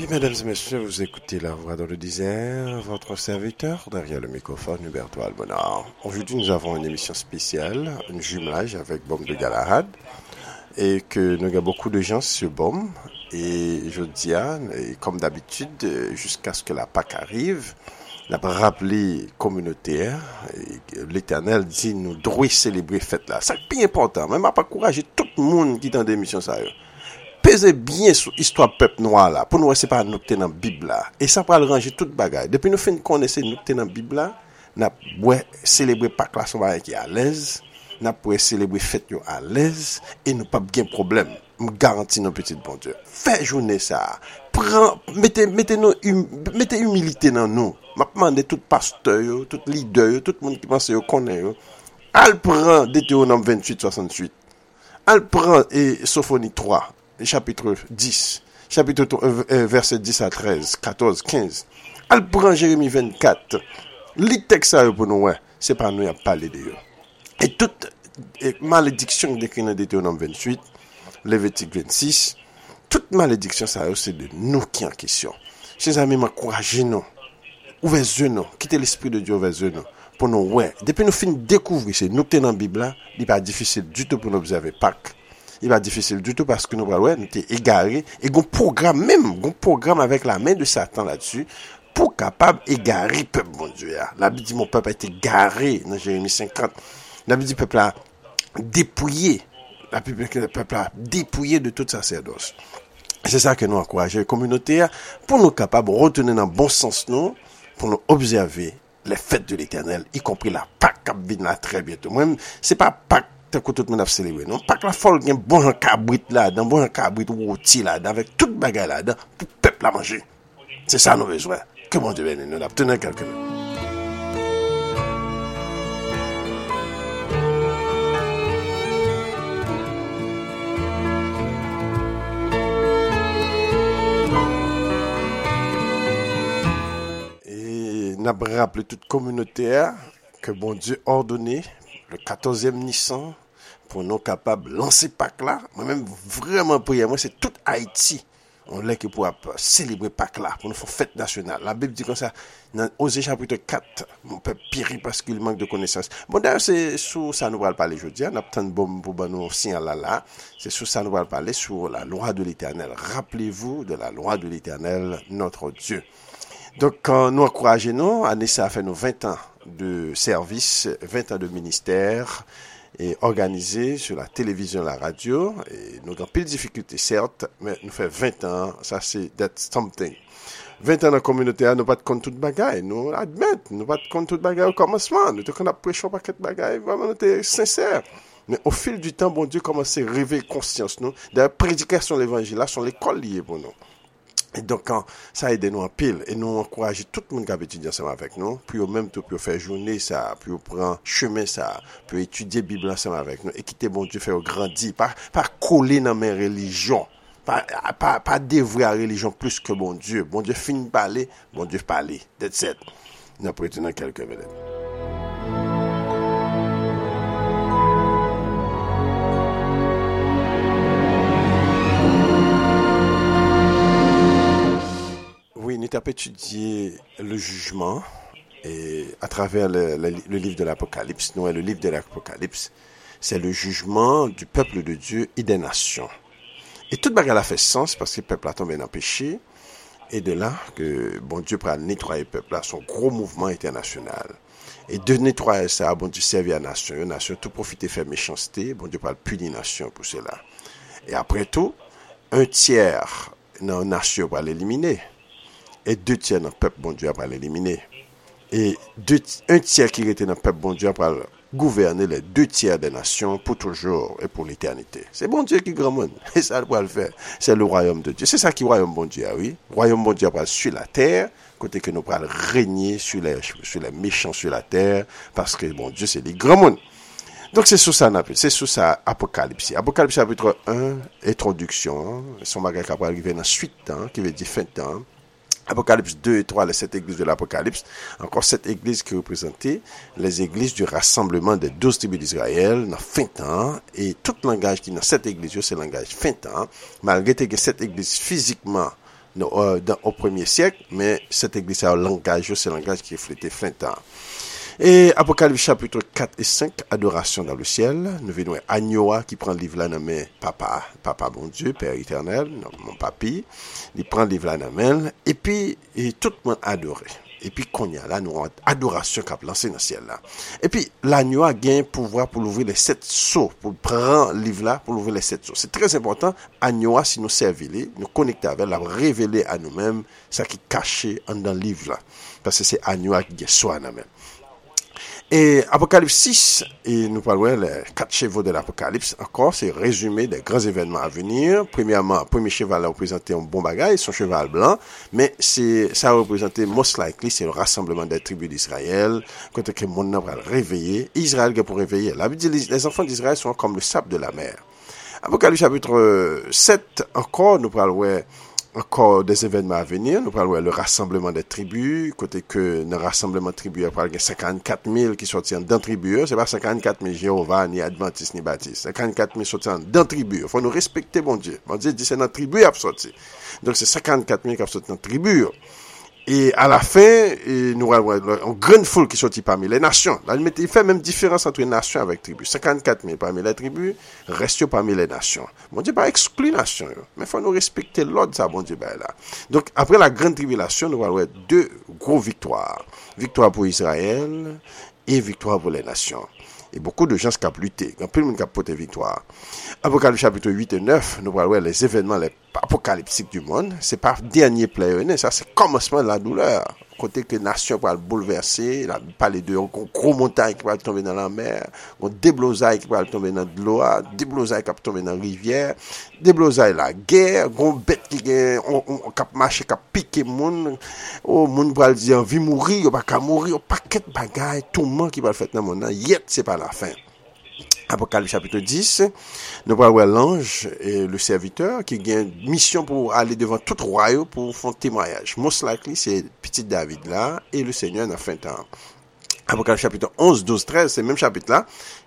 Bien, mesdames et messieurs, vous écoutez La Voix dans le désert, votre serviteur derrière le microphone, Huberto Albonard. Aujourd'hui, nous avons une émission spéciale, un jumelage avec Baume de Galahad, et que nous avons beaucoup de gens sur Baume. Et je dis, et comme d'habitude, jusqu'à ce que la Pâque arrive, la rappelé communautaire, l'éternel dit nous devons célébrer fête là. C'est bien important, même pas encourager tout le monde qui est dans des missions ça. peze byen sou histwa pep noa la, pou nou wese pa nou te nan bib la, e sa pral rangi tout bagay. Depi nou fin konese nou te nan bib la, nap wè celebre pak la sou bagay ki alèz, nap wè celebre fèt yo alèz, e nou pap gen problem. M garanti nou petit bon dieu. Fè jounè sa, pran, mette, mette, hum, mette humilite nan nou, map mande tout pasteur yo, tout lider yo, tout moun ki panse yo konè yo, al pran Deuteronome 28-68, al pran e Sofoni 3, chapitre 10, chapitre euh, euh, verset 10 a 13, 14, 15, al pran Jeremie 24, li tek sa yo pou nou wè, se pa nou yap pale de yo. Et tout malediksyon dekri nan Deuteronome 28, Levitik 26, tout malediksyon sa yo se de nou ki an kisyon. Se zami m akouraje nou, ouve zè nou, kite l'esprit de Diyo ouve zè nou, pou nou wè. Depi nou fin dekouvri se nou ten nan Bibla, li pa difisil du tout pou nou observe pak. il va difficile du tout parce que nous, ouais, nous étions égarés. Et un programme même, un programme avec la main de Satan là-dessus pour capable égarer peuple, mon Dieu. Ah. La Bible dit, mon peuple a été garé dans Jérémie 50. La Bible dit, peuple a dépouillé. La Bible dit, peuple a dépouillé de toute sacerdoce. C'est ça que nous encourageons les communautés ah, pour nous capables de retourner dans le bon sens, nous, pour nous observer les fêtes de l'éternel, y compris la Pâque qui vient là très bientôt. Même, c'est pas Pâque te kou tout moun ap selebri. Non pak la fol gen bon jan kabrit la dan, bon jan kabrit woti la dan, vek tout bagay la dan, pou pep la manje. Se sa nou vezwe. Ke moun di diwen, nou ap tenen kelke men. tout komunote a ke bon Dieu ordone le 14e Nissan pou nou kapab lanse pak la. Mwen mèm vreman priye mwen se tout Haiti. On lè ki pou ap celebre pak la pou nou fò fèt nasyonal. La Bib di kon sa nan Ose chapitre 4. Mwen pe piri paske il mank de konesans. Bon dèv se sou sa nou pral pale jodi. An ap tan bom pou ban nou sin ala la. Se sou sa nou pral pale sou la loi de l'Eternel. Rappelez-vous de la loi de l'Eternel notre Dieu. Donk nou akouraje nou. Anè sa fè nou 20 an de servis, 20 an de ministère. et organisé sur la télévision, la radio, et nous avons pile de difficultés, certes, mais nous fait 20 ans, ça c'est that's something. 20 ans dans la communauté, nous pas de compte toute bagaille, nous admettons, nous pas de compte toute bagaille au commencement, nous avons prêché un paquet de bagaille, vraiment, nous étions sincères. Mais au fil du temps, bon Dieu commence à réveiller conscience, nous. la prédication de l'évangile, là, sont l'école liée pour nous. Et donc, ça aide nous en pile. Et nous encourager tout le monde qui a étudié ensemble avec nous. Puis, au même tout, pour faire journée ça, puis prendre chemin ça, Puis, étudier Bible ensemble avec nous. Et quitter bon Dieu, faire grandir. Pas, pas coller dans mes religions. Pas, pas, pas dévouer la religion plus que bon Dieu. Bon Dieu finit de parler, bon Dieu parler. That's it. Nous prenons quelques minutes. Nous avons étudié le jugement et à travers le, livre de l'Apocalypse. Nous, le livre de l'Apocalypse, c'est le jugement du peuple de Dieu et des nations. Et toute bagarre a fait sens parce que le peuple a tombé dans le péché. Et de là que bon Dieu prend nettoyer le peuple là, son gros mouvement international. Et de nettoyer ça, bon Dieu servir à la nation, la nation tout profiter faire méchanceté, bon Dieu prend punir nation pour cela. Et après tout, un tiers dans la nation va l'éliminer et deux tiers dans le peuple bon Dieu après l'éliminer. Et un tiers qui était dans le peuple bon Dieu après gouverner les deux tiers des nations pour toujours et pour l'éternité. C'est bon Dieu qui grand monde. Et ça doit le faire. C'est le royaume de Dieu. C'est ça qui est le royaume bon Dieu, ah oui. Le royaume bon Dieu sur la terre, côté que nous pourrons régner sur les, sur les méchants sur la terre, parce que bon Dieu c'est le grand monde. Donc c'est sur ça, c'est sur ça Apocalypse. Apocalypse chapitre 1, introduction, son bagage qui va arriver dans suite, hein, qui veut dire fin de temps. Apocalypse 2 et 3, les sept églises de l'Apocalypse. Encore sept églises qui représentaient les églises du rassemblement des douze tribus d'Israël dans fin temps. Et tout langage qui dans cette église, c'est le langage fin temps. Malgré que cette église physiquement euh, au premier siècle, mais cette église a un langage, c'est un langage qui reflétait fin temps. Et Apocalypse chapitre 4 et 5, Adoration dans le ciel. Nous venons à Agnoa qui prend le livre là dans main papa, papa bon Dieu, Père éternel, non, mon papi. Il prend le livre là dans main et puis et tout le monde adoré. Et puis qu'on y a là, nous avons adoration qui a lancé dans le ciel là. Et puis l'agneau a gagné pouvoir pour l'ouvrir les sept seaux, pour prendre le livre là, pour l'ouvrir les sept seaux. C'est très important, agneau si nous servir, nous connecter avec, la révéler à nous-mêmes, ça qui est caché dans le livre là. Parce que c'est agneau qui est soi non, dans même. Et Apocalypse 6, et nous parlons les quatre chevaux de l'Apocalypse, encore, c'est résumé des grands événements à venir. Premièrement, premier cheval a représenté un bon bagage, son cheval blanc, mais ça a représenté most likely, c'est le rassemblement des tribus d'Israël, contre que mon nom va le réveiller. Israël qui pour réveiller. La Bible dit, les enfants d'Israël sont comme le sable de la mer. Apocalypse chapitre 7, encore, nous parlons, ankor des evenman avenir, nou pral wè le rassembleman de tribu, kote ke nan rassembleman tribu apal gen 54.000 ki sotyen dan tribu, se pa 54.000 Jehova, ni Adventist, ni Baptiste, 54.000 sotyen dan tribu, fò nou respekte bon Dje, bon Dje di se nan tribu ap sotyen, donk se 54.000 kap sotyen nan tribu. yo, Et à la fin, e nous avons une grande foule qui sortit parmi les nations. Là, il fait même différence entre les nations avec les tribus. 54 000 parmi les tribus, restent parmi les nations. Bon Dieu, pas exclu les nations. Mais il faut nous respecter l'ordre, ça, bon Dieu, là. Donc, après la grande tribulation, nous avons deux gros victoires. Victoire pour Israël et victoire pour les nations. et beaucoup de gens qui ont lutté, un peu de monde qui a porté victoire. Apocalypse chapitre 8 et 9, nous parlons les événements les apocalyptiques du monde. C'est pas dernier player, ça c'est commencement de la douleur. kote ke nasyon pral bouleverse, la pale de yon kon kro montagne ki pral tombe nan la mer, kon deblozay ki pral tombe nan dloa, deblozay kap tombe nan rivyer, deblozay la ger, kon bet ki gen, on, on, kap mache, kap pike moun, o moun pral diyan vi mouri, yo baka mouri, yo paket bagay, touman ki pral fet nan moun nan, yet se pa la fin. Apocalypse chapitre 10, nou pa wè l'ange et le serviteur ki gen misyon pou alè devan tout royo pou fon temoyaj. Most likely, se petit David la, et le Seigneur nan fin tan. Apocalypse chapitre 11, 12, 13, se menm chapitre la,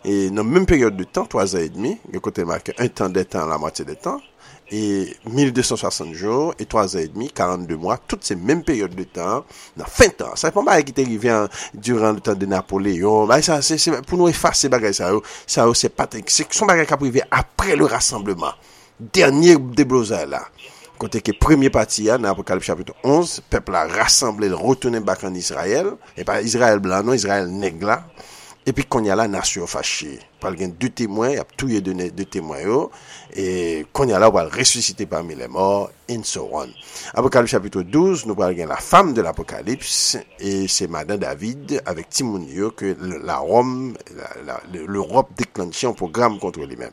et nan menm peryode de tan, 3 an et demi, yo kote marke un tan de tan, la moitié de tan, et 1260 jours, et 3 ans et demi, 42 mois, toutes ces mêmes périodes de temps, dans 20 ans. Ça n'est pas qui t'est arrivé durant le temps de Napoléon, ça, c'est, c'est, pour nous effacer bagay ça, ça, c'est pas, c'est son bagay qui a privé après le rassemblement. Dernier déblosage là. Kote ke premye pati ya nan apokalip chapitou 11, pepl la rassemble, retoune bak an Israel, e pa Israel blan, non Israel neg la, epi konya la nasyon fache. Pal gen de temwen, ap touye de temwen yo, e konya la wal resusite parmi le mor, and so on. Apokalips chapitou 12, nou pal gen la fam de l'apokalips, e se madan David, avek timoun yo, ke la Rome, l'Europe deklanche an program kontre li men,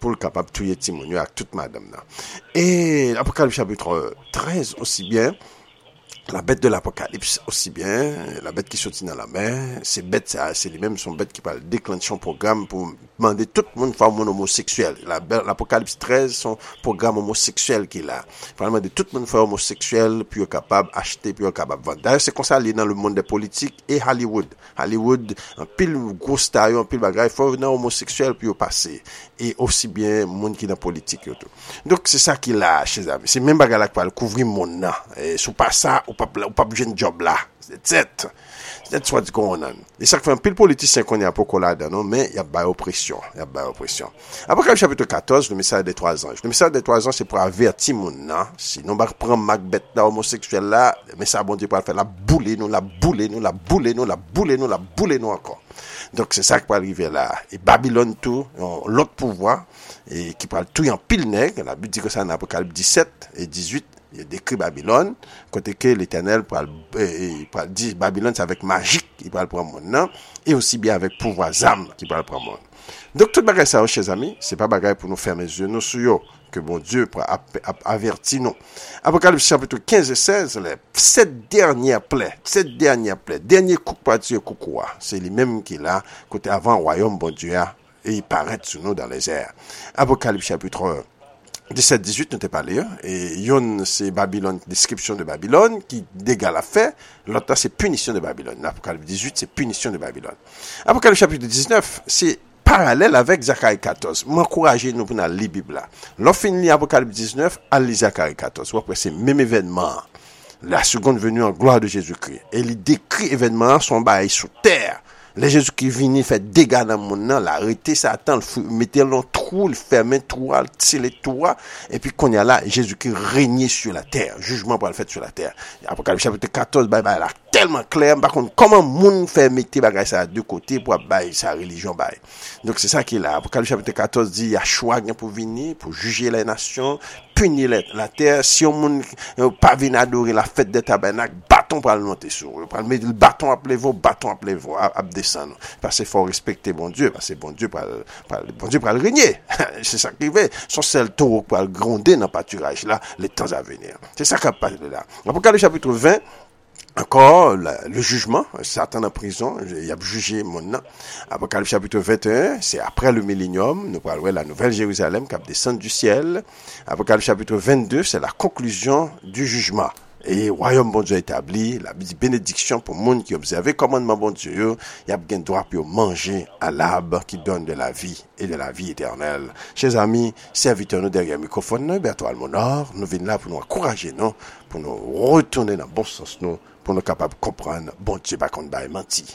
pou l'kapap touye timoun yo ak tout madam nan. E apokalips chapitou 13, osi bien, La bête de l'apokalips, osi bien, la bête ki soti nan la mer, se bête, se li men son bête ki pal deklanchon program pou mande tout moun fwa moun homoseksuel. L'apokalips 13 son program homoseksuel ki la. Fwa mande tout moun fwa homoseksuel, pi yo kapab achete, pi yo kapab vande. D'ailleurs, se konsa li nan le moun de politik e Hollywood. Hollywood, an pil gros star yo, an pil bagay, fwa yo nan homoseksuel, pi yo pase. E osi bien, moun ki nan politik yo tou. Dok, se sa ki la, se men bagay la kwa l kouvri moun nan. Sou pa sa, ou ou pap, pap jen job la. Zet, zet swa di kon anan. E sak fèm pil politisyen kon yon pou kolade anon, men yon bay opresyon, yon bay opresyon. Apokalip chapitre 14, le mesaj de 3 anj. Le mesaj de 3 anj se pou averti moun nan, si nou bak pran magbet la homoseksuel la, le mesaj bon di pou al fè la boule nou, la boule nou, la boule nou, la boule nou, la boule nou ankon. Donk se sak pou alrive la. E Babylon tou, lot pouvoi, ki pou al tou yon pil neg, la bi di kon sa nan apokalip 17 et 18, il décrit Babylone, côté que l'Éternel peut dire Babylone c'est avec magique qui peut prendre mon nom, et aussi bien avec pouvoir âme qui peut prendre mon. Donc tout bagage ça, chers amis, c'est pas bagage pour nous fermer les yeux, nous sur que bon Dieu pour avertir nous. Apocalypse chapitre 15 et 16, les sept dernières plaies, sept dernières plaies, dernier coup pour Dieu c'est les mêmes qui là, côté avant royaume bon Dieu, et il paraît sur nous dans les airs. Apocalypse chapitre 17-18 ne t'es pas lire. Et yon, c'est Babylone, description de Babylone, qui dégage la fait. L'autre, c'est punition de Babylone. L'Apocalypse 18, c'est punition de Babylone. Apocalypse chapitre 19, c'est parallèle avec Zacharie 14. M'encourager nous pour lire la Bible là. Lorsqu'on lit Apocalypse 19, à lire Zacharie 14. Ou après, c'est même événement. La seconde venue en gloire de Jésus-Christ. Et il décrit événement son bail sous terre. Le Jezou ki vini fè dega nan moun nan, la rete satan, mette lon trou, l fermen trou al, tile trou al, epi kon ya la, Jezou ki renyè sur la ter, jujman pou al fèt sur la ter. Apokalip chapitre 14, bay bay la, telman kler, mba kon, koman moun fè mette bagay sa de kote pou ap bay sa religion bay. Donk se sa ki la, Apokalip chapitre 14 di, ya chouag nan pou vini, pou juje la nasyon, puni la ter, si yon moun euh, yon pa vin adori la fèt de tabernak, baton pral monte sou, pral me baton ap levo, baton ap levo, ap desan nou, pase fò respekte bon Diyo, pase bon Diyo pral, pral, bon Diyo pral renyè, se sakrive, son sel tou pral gronde nan paturaj la, le tan avenir, se sakrive la, apokade chapitre 20, encore le jugement, Satan en prison, il a jugé nom. Apocalypse chapitre 21, c'est après le millénium, nous parlons la nouvelle Jérusalem qui descend du ciel. Apocalypse chapitre 22, c'est la conclusion du jugement. E wayom bon Diyo etabli, la bi di benediksyon pou moun ki obseve komandman bon Diyo, yap gen dwa pou yo manje alab ki don de la vi e de la vi eternel. Chez ami, servite nou derye mikofon nou, Berto Almonor, nou vin la pou nou akouraje non, nou, pou nou retourne nan bon sens nou, pou nou kapab kompran bon Diyo bakon bay manti.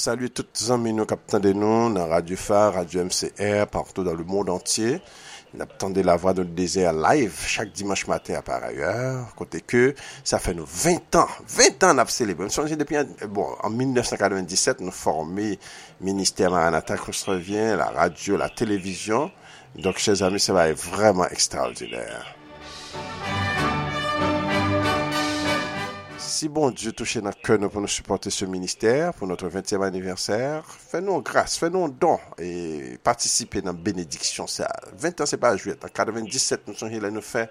Saluer toutes les amis nous capteurs de nous dans Radio Phare, Radio MCR, partout dans le monde entier. Nous attendons la voix de désert live chaque dimanche matin par ailleurs. Côté que ça fait nous 20 ans, 20 ans nous célébré. Nous depuis, bon, en 1997, nous formé ministère Maranatha revient, la radio, la télévision. Donc, chers amis, ça va être vraiment extraordinaire. Si bon Dieu touche nan ke nou pou nou supporte se minister pou notre 20e aniverser, fè nou grâs, fè nou don e patisipe nan benediksyon sa. 20 an se pa jouet, an 97 nou sonje la nou fè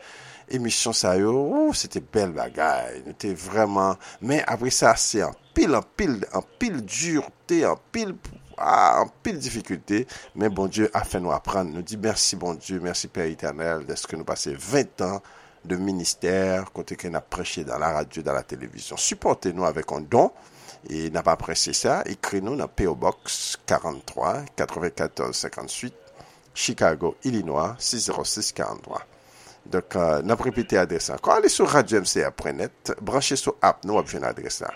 emisyon sa yo, ou, se te bel bagay, nou te vreman, men apre sa se an pil, an pil, an pil durte, an pil... Ah, an pil difikulté, men bon Dieu a fè nou apren, nou di mersi bon Dieu, mersi Père Eternel, deske nou pase 20 an de ministère, côté qu'on a prêché dans la radio, dans la télévision. Supportez-nous avec un don. Et n'a pas pressé ça. Écris-nous dans PO Box 43 94 58 Chicago, Illinois 60643. Donc, euh, n'a pas répété l'adresse encore. Allez sur radio-mca.net, branchez sur app, nous, option l'adresse là.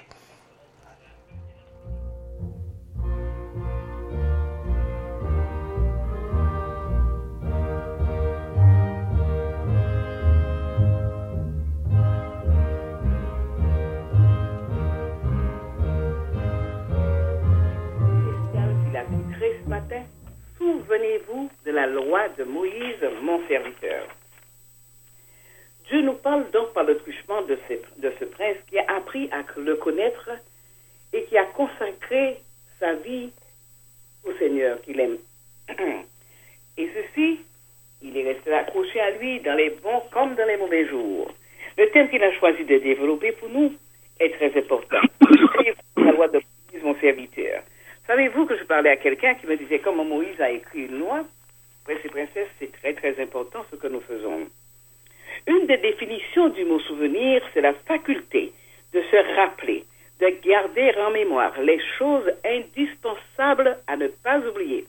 Souvenez-vous de la loi de Moïse, mon serviteur. Dieu nous parle donc par le truchement de ce, de ce prince qui a appris à le connaître et qui a consacré sa vie au Seigneur qu'il aime. Et ceci, il est resté accroché à lui dans les bons comme dans les mauvais jours. Le thème qu'il a choisi de développer pour nous est très important. la loi de Moïse, mon serviteur. Savez-vous que je parlais à quelqu'un qui me disait comment Moïse a écrit une loi Prince et princesse, c'est très très important ce que nous faisons. Une des définitions du mot souvenir, c'est la faculté de se rappeler, de garder en mémoire les choses indispensables à ne pas oublier,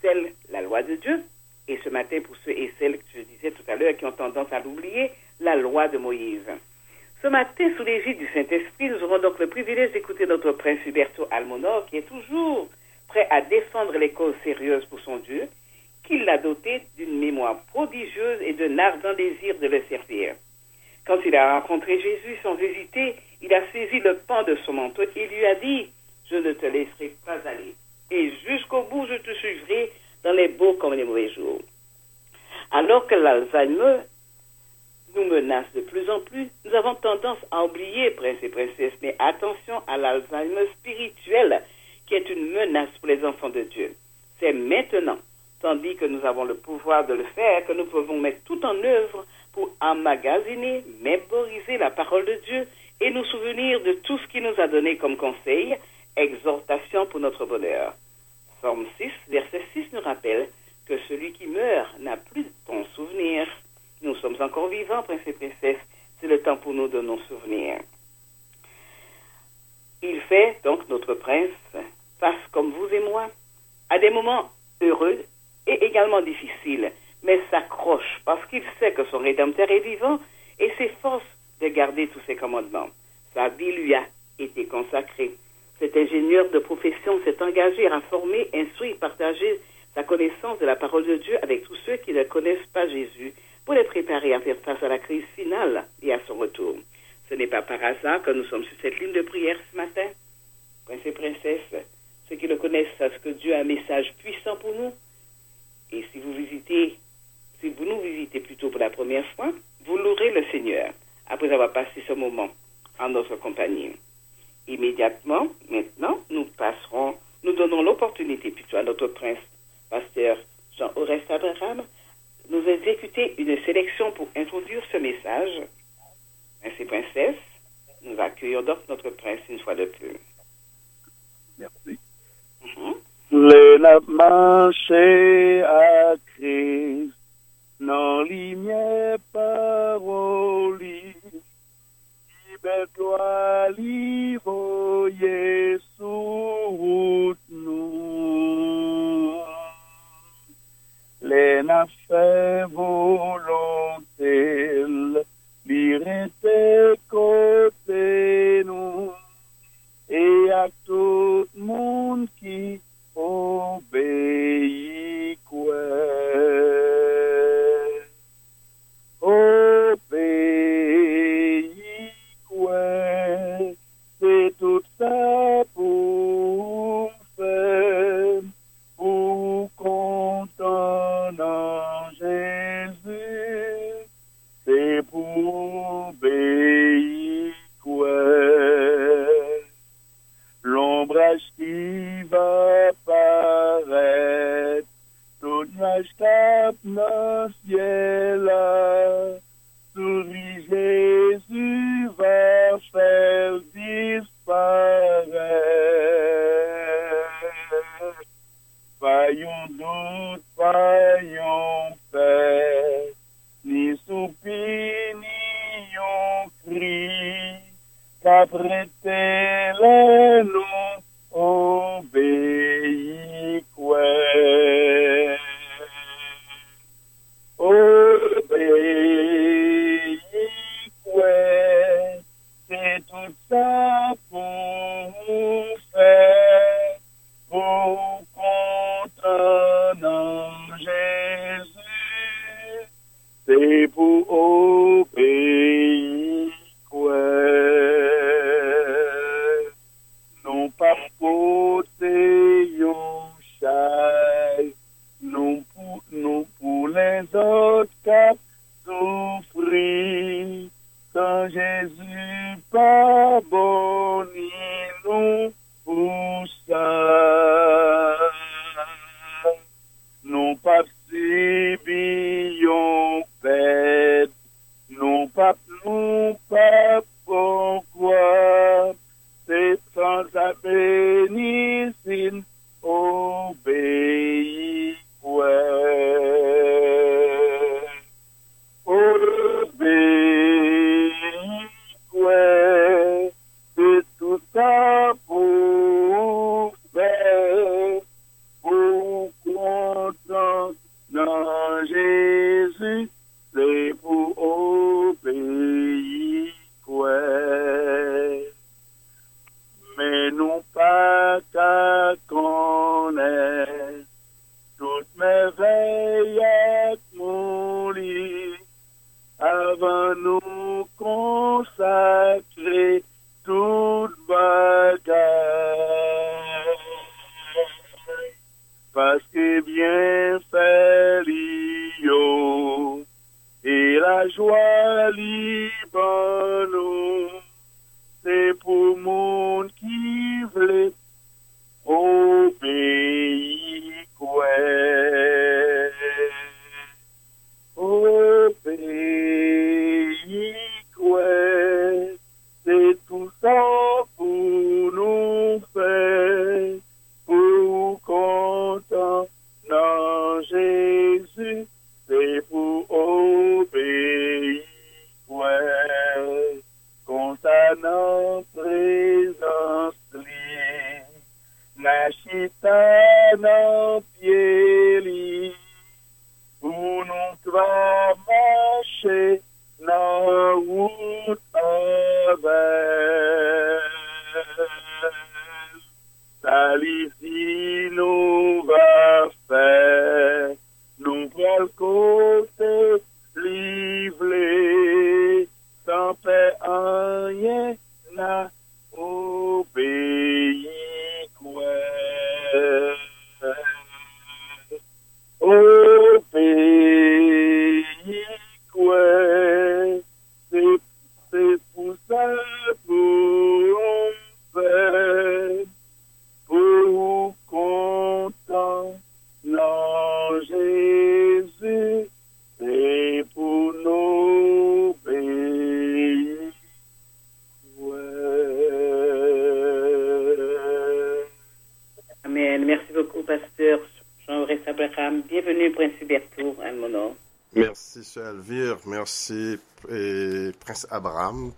telles la loi de Dieu, et ce matin pour ceux et celles que je disais tout à l'heure qui ont tendance à l'oublier, la loi de Moïse. Ce matin, sous l'égide du Saint-Esprit, nous aurons donc le privilège d'écouter notre prince Huberto Almonor, qui est toujours prêt à défendre les causes sérieuses pour son Dieu, qui l'a doté d'une mémoire prodigieuse et d'un ardent désir de le servir. Quand il a rencontré Jésus sans hésiter, il a saisi le pan de son manteau et lui a dit, je ne te laisserai pas aller. Et jusqu'au bout, je te suivrai dans les beaux comme les mauvais jours. Alors que l'Alzheimer nous menace de plus en plus, nous avons tendance à oublier, princes et princesses, mais attention à l'Alzheimer spirituel, qui est une menace pour les enfants de Dieu. C'est maintenant, tandis que nous avons le pouvoir de le faire, que nous pouvons mettre tout en œuvre pour emmagasiner, mémoriser la parole de Dieu et nous souvenir de tout ce qu'il nous a donné comme conseil, exhortation pour notre bonheur. Psalm 6, verset 6 nous rappelle que celui qui meurt n'a plus de souvenir. Nous sommes encore vivants, prince et princesse. C'est le temps pour nous de nous souvenir. Il fait donc notre prince face comme vous et moi à des moments heureux et également difficiles, mais s'accroche parce qu'il sait que son Rédempteur est vivant et s'efforce de garder tous ses commandements. Sa vie lui a été consacrée. Cet ingénieur de profession s'est engagé à former, instruire, partager sa connaissance de la parole de Dieu avec tous ceux qui ne connaissent pas Jésus pour les préparer à faire face à la crise finale et à son retour. Ce n'est pas par hasard que nous sommes sur cette ligne de prière ce matin. Prince et princesse, ceux qui le connaissent savent que Dieu a un message puissant pour nous. Et si vous visitez, si vous nous visitez plutôt pour la première fois, vous louerez le Seigneur après avoir passé ce moment en notre compagnie. Immédiatement, maintenant, nous passerons, nous donnons l'opportunité plutôt à notre prince, pasteur Jean Oreste Abraham, nous exécuter une sélection pour introduire ce message. Ainsi, princesse, nous accueillons donc notre prince une fois de plus. Merci. Mhm. Le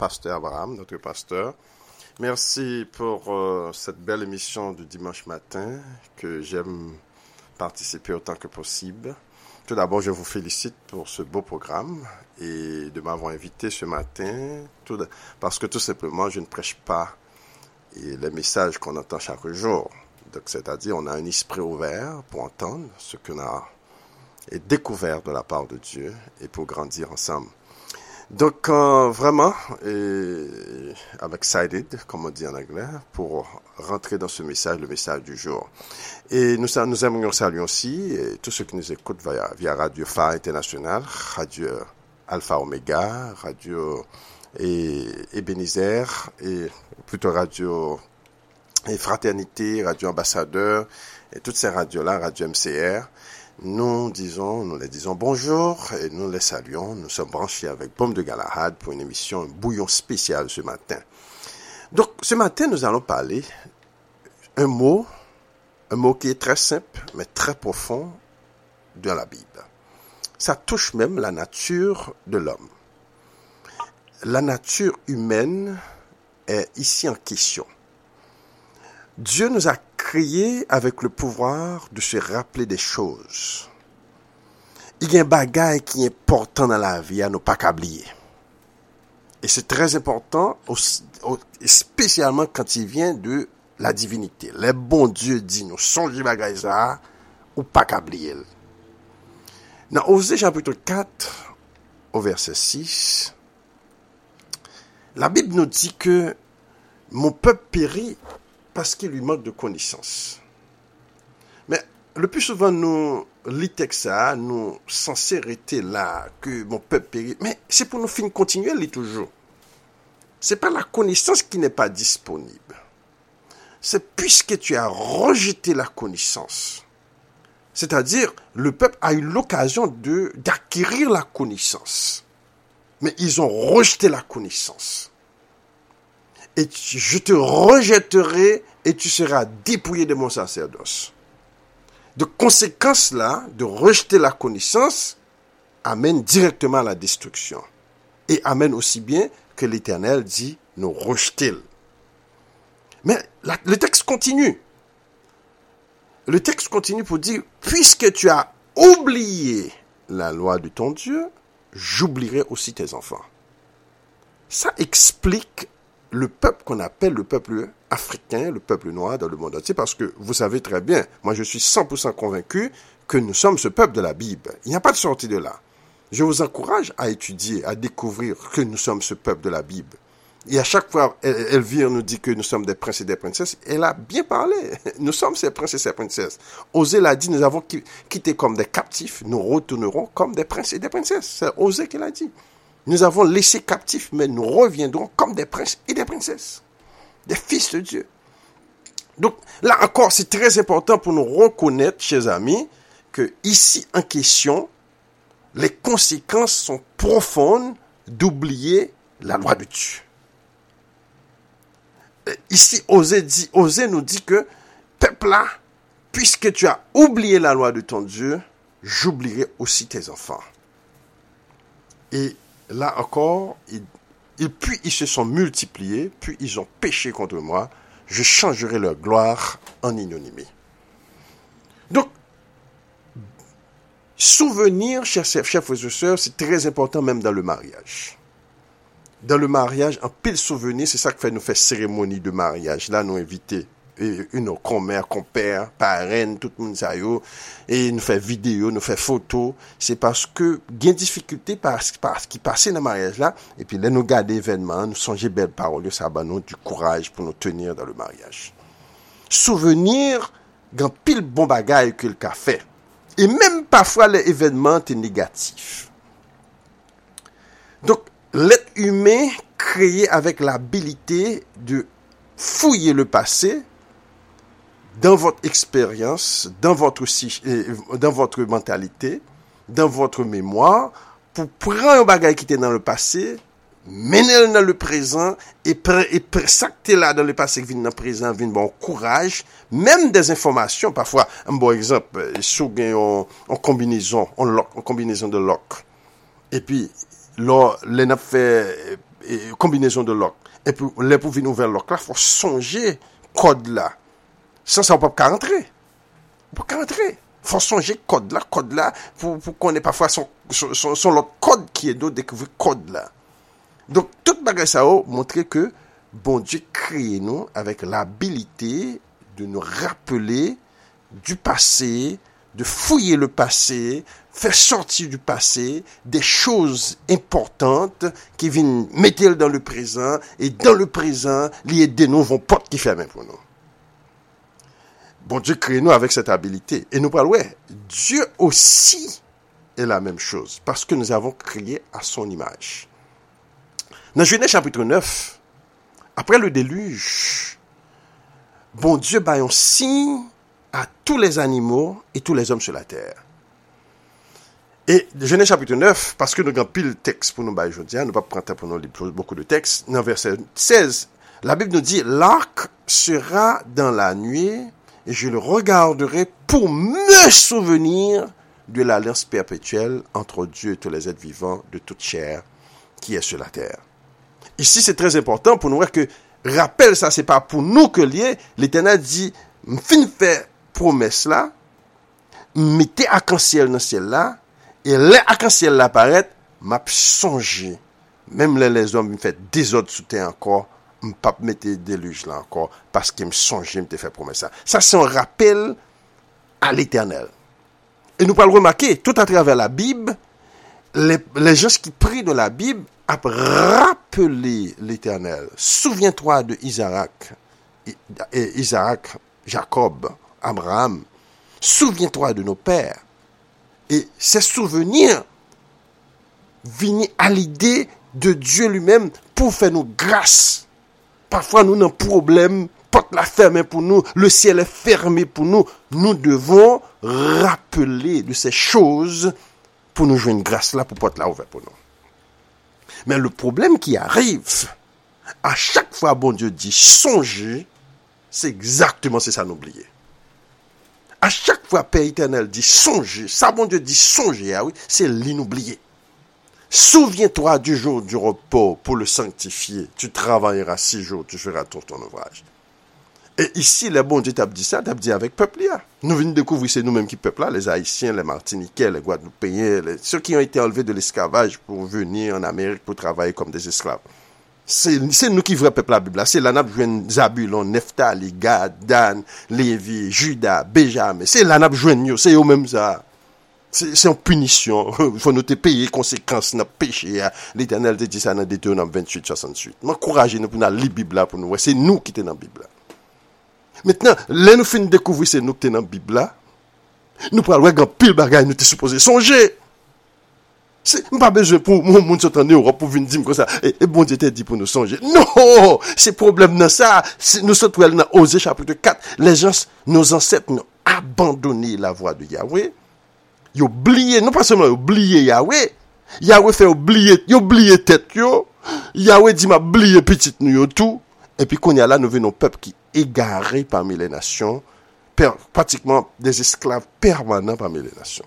Pasteur Abraham, notre pasteur. Merci pour euh, cette belle émission du dimanche matin que j'aime participer autant que possible. Tout d'abord, je vous félicite pour ce beau programme et de m'avoir invité ce matin, tout parce que tout simplement, je ne prêche pas et les messages qu'on entend chaque jour. Donc, c'est-à-dire, on a un esprit ouvert pour entendre ce qu'on a et découvert de la part de Dieu et pour grandir ensemble. Donc, euh, vraiment, et I'm excited, comme on dit en anglais, pour rentrer dans ce message, le message du jour. Et nous, nous aimerions saluer aussi et tous ceux qui nous écoutent via, Radio Phare International, Radio Alpha Omega, Radio et Ebenezer, et plutôt Radio et Fraternité, Radio Ambassadeur, et toutes ces radios-là, Radio MCR, nous disons, nous les disons bonjour et nous les saluons. Nous sommes branchés avec Pomme de Galahad pour une émission, un bouillon spécial ce matin. Donc, ce matin, nous allons parler un mot, un mot qui est très simple, mais très profond dans la Bible. Ça touche même la nature de l'homme. La nature humaine est ici en question. Dieu nous a créés avec le pouvoir de se rappeler des choses. Il y a un bagage qui est important dans la vie à ne pas qu'oublier. Et c'est très important, spécialement quand il vient de la divinité. Le bon Dieu dit nous, songez bagage ça, ou pas qu'oublier. Dans Osée chapitre 4, au verset 6, la Bible nous dit que mon peuple périt parce qu'il lui manque de connaissances. Mais le plus souvent, nous lisons ça, nous censés arrêter là, que mon peuple périt. Mais c'est pour nous finir continuer, lit toujours. C'est pas la connaissance qui n'est pas disponible. C'est puisque tu as rejeté la connaissance. C'est-à-dire, le peuple a eu l'occasion d'acquérir la connaissance. Mais ils ont rejeté la connaissance et je te rejetterai et tu seras dépouillé de mon sacerdoce. De conséquence là, de rejeter la connaissance, amène directement à la destruction. Et amène aussi bien que l'Éternel dit, nous rejeter. Mais le texte continue. Le texte continue pour dire, puisque tu as oublié la loi de ton Dieu, j'oublierai aussi tes enfants. Ça explique le peuple qu'on appelle le peuple africain, le peuple noir dans le monde entier, parce que vous savez très bien, moi je suis 100% convaincu que nous sommes ce peuple de la Bible. Il n'y a pas de sortie de là. Je vous encourage à étudier, à découvrir que nous sommes ce peuple de la Bible. Et à chaque fois, Elvire nous dit que nous sommes des princes et des princesses. Elle a bien parlé. Nous sommes ces princes et ces princesses. Osée l'a dit, nous avons qui- quitté comme des captifs, nous retournerons comme des princes et des princesses. C'est Osée qui l'a dit. Nous avons laissé captifs, mais nous reviendrons comme des princes et des princesses. Des fils de Dieu. Donc, là encore, c'est très important pour nous reconnaître, chers amis, que ici en question, les conséquences sont profondes d'oublier la loi de Dieu. Euh, Ici, Osée, dit, Osée nous dit que, peuple là, puisque tu as oublié la loi de ton Dieu, j'oublierai aussi tes enfants. Et là encore, il, Et puis ils se sont multipliés, puis ils ont péché contre moi. Je changerai leur gloire en ignominie. Donc, souvenir, chers frères et sœurs, c'est très important même dans le mariage. Dans le mariage, en pile souvenir, c'est ça qui fait nous faire cérémonie de mariage. Là, nous inviter you know, konmer, konper, paren, tout moun sa yo, e nou fè video, nou fè foto, se paske gen difikultè ki pase nan maryaj la, e pi lè nou gade evenman, nou sonje bel parol yo sa ban nou du kouraj pou nou tenir dan le maryaj. Souvenir gen pil bon bagay ke l ka fè, e menm pafwa lè evenman te negatif. Donk, lèt humè kreye avèk l'abilite de fouye le passé dans votre expérience, dans votre, euh, dans votre mentalité, dans votre mémoire, pour prendre un bagage qui était dans le passé, mener dans le présent, et, et s'acter là dans le passé qui vient dans le présent, vient bon courage, même des informations, parfois, un bon exemple, euh, sous en, en combinaison, en, lock, en combinaison de lock. Et puis, là, les fait euh, combinaison de lock. Et puis, les pour venir ouvrir lock là, faut songer code là. Sans ça, on ne peut pas rentrer. On peut pas rentrer. faut songer code là, code là, pour, pour qu'on ait parfois son, son, code qui est d'autre, découvrir code là. Donc, tout bagage ça a montré que bon Dieu crée nous avec l'habilité de nous rappeler du passé, de fouiller le passé, faire sortir du passé des choses importantes qui viennent mettre dans le présent et dans le présent, lier des nouveaux portes qui ferment pour nous. Bon Dieu crée nous avec cette habilité. Et nous parlons, ouais, Dieu aussi est la même chose, parce que nous avons créé à son image. Dans Genèse chapitre 9, après le déluge, bon Dieu un signe à tous les animaux et tous les hommes sur la terre. Et Genèse chapitre 9, parce que nous avons pile texte pour nous bailler aujourd'hui, nous ne pas prendre pour nous beaucoup de textes, dans verset 16, la Bible nous dit, l'arc sera dans la nuit et je le regarderai pour me souvenir de l'alliance perpétuelle entre Dieu et tous les êtres vivants de toute chair qui est sur la terre. Ici, c'est très important pour nous voir que, rappelle ça, c'est pas pour nous que lié, l'éternel dit, fin fait promesse là, mettez arc-en-ciel dans ciel là, et les arc-en-ciel là apparaît, m'a songé, même les, les hommes me fait des autres sous encore, m pap mette deluge la ankor, paske m sonje m te fè promesa. Sa se an rappel a l'Eternel. E nou pal remake, tout a traver la Bib, le jons ki pri de la Bib, ap rappele l'Eternel. Souvien toa de Isaac, Isaac, Jacob, Abraham, souvien toa de nou pèr, e se souvenir vini a l'ide de Dieu lui-mem pou fè nou grase Parfois, nous avons un problème, porte la ferme pour nous, le ciel est fermé pour nous. Nous devons rappeler de ces choses pour nous jouer une grâce là, pour porte la ouverte pour nous. Mais le problème qui arrive, à chaque fois, bon Dieu dit songer, c'est exactement c'est ça n'oublier. À chaque fois, Père éternel dit songer, ça bon Dieu dit songer, ah oui, c'est l'inoublier. Souviens-toi du jour du repos pour le sanctifier. Tu travailleras six jours, tu feras tout ton ouvrage. Et ici, le bon Dieu t'a dit ça, t'a dit avec peuple là. Nous venons découvrir, c'est nous-mêmes qui peuple là, les Haïtiens, les Martiniquais, les Guadeloupéens, les... ceux qui ont été enlevés de l'esclavage pour venir en Amérique pour travailler comme des esclaves. C'est nous qui vrai peuple la Bible. C'est ap jwen Zabulon, Neftali, Gad, Dan, Lévi, Judas, Benjamin. C'est lan ap jwen yo, se yo menm. Se yon punisyon, fwa nou te peye konsekans nan peche ya, l'Eternel te di sa nan dete ou nan 28-68. Man kouraje nou pou nan li Bibla pou nou, se nou ki te nan Bibla. Metnen, lè nou fin dekouvri se nou ki te nan Bibla, nou pral wè gan pil bagay nou te suppose sonje. Mpa bezwen pou moun moun sotan de Europe pou vin dim kon sa, e bon di te di pou nou sonje. Non, se problem nan sa, nou sot pou el nan Ose chapitre 4, le jans, nou zanset nou abandoni la vwa de Yahweh. Yo oublié, non pas seulement oublié Yahweh, Yahweh fait oublier, tête yo, Yahweh dit m'a petite nous tout, et puis qu'on y a là, nous venons peuple qui égaré parmi les nations, pratiquement des esclaves permanents parmi les nations.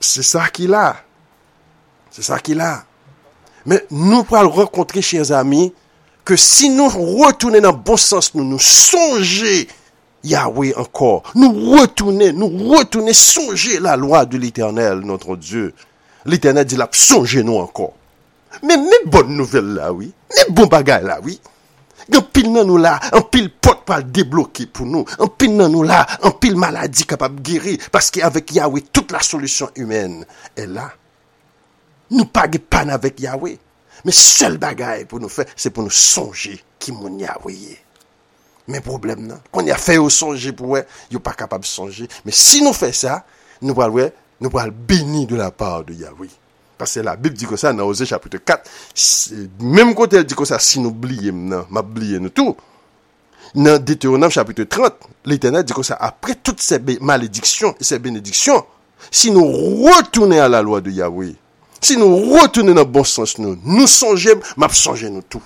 C'est ça qu'il a. C'est ça qu'il a. Mais nous pourrons rencontrer, chers amis, que si nous retournons dans le bon sens, nous nous songer Yahweh encore, nous retourner, nous retourner, songer la loi de l'éternel, notre Dieu. L'éternel dit là, songez nous encore. Mais mes bonnes nouvelles là, oui. Les bons bagages là, oui. Un pile nan nous là, un pile porte pas débloqué pour nous. Un pile nan nous là, un pile maladie capable guérir. Parce qu'avec Yahweh, toute la solution humaine est là. Nous pas avec Yahweh. Mais seul bagaille pour nous faire, c'est pour nous songer qui mon Yahweh Mais problème non. Qu'on y a fait au songer pour eux, a pas capable de songer. Mais si nous faisons ça, nous allons nous allons bénir de la part de Yahweh. Parce que la Bible dit que ça dans Osée chapitre 4. Même quand elle dit que ça, si nous oublions, nous tout. Dans Deutéronome chapitre 30, l'Éternel dit que ça, après toutes ces malédictions et ces bénédictions, si nous retournons à la loi de Yahweh, si nous retournons dans le bon sens, nous, nous songeons, m'a songé nous tout.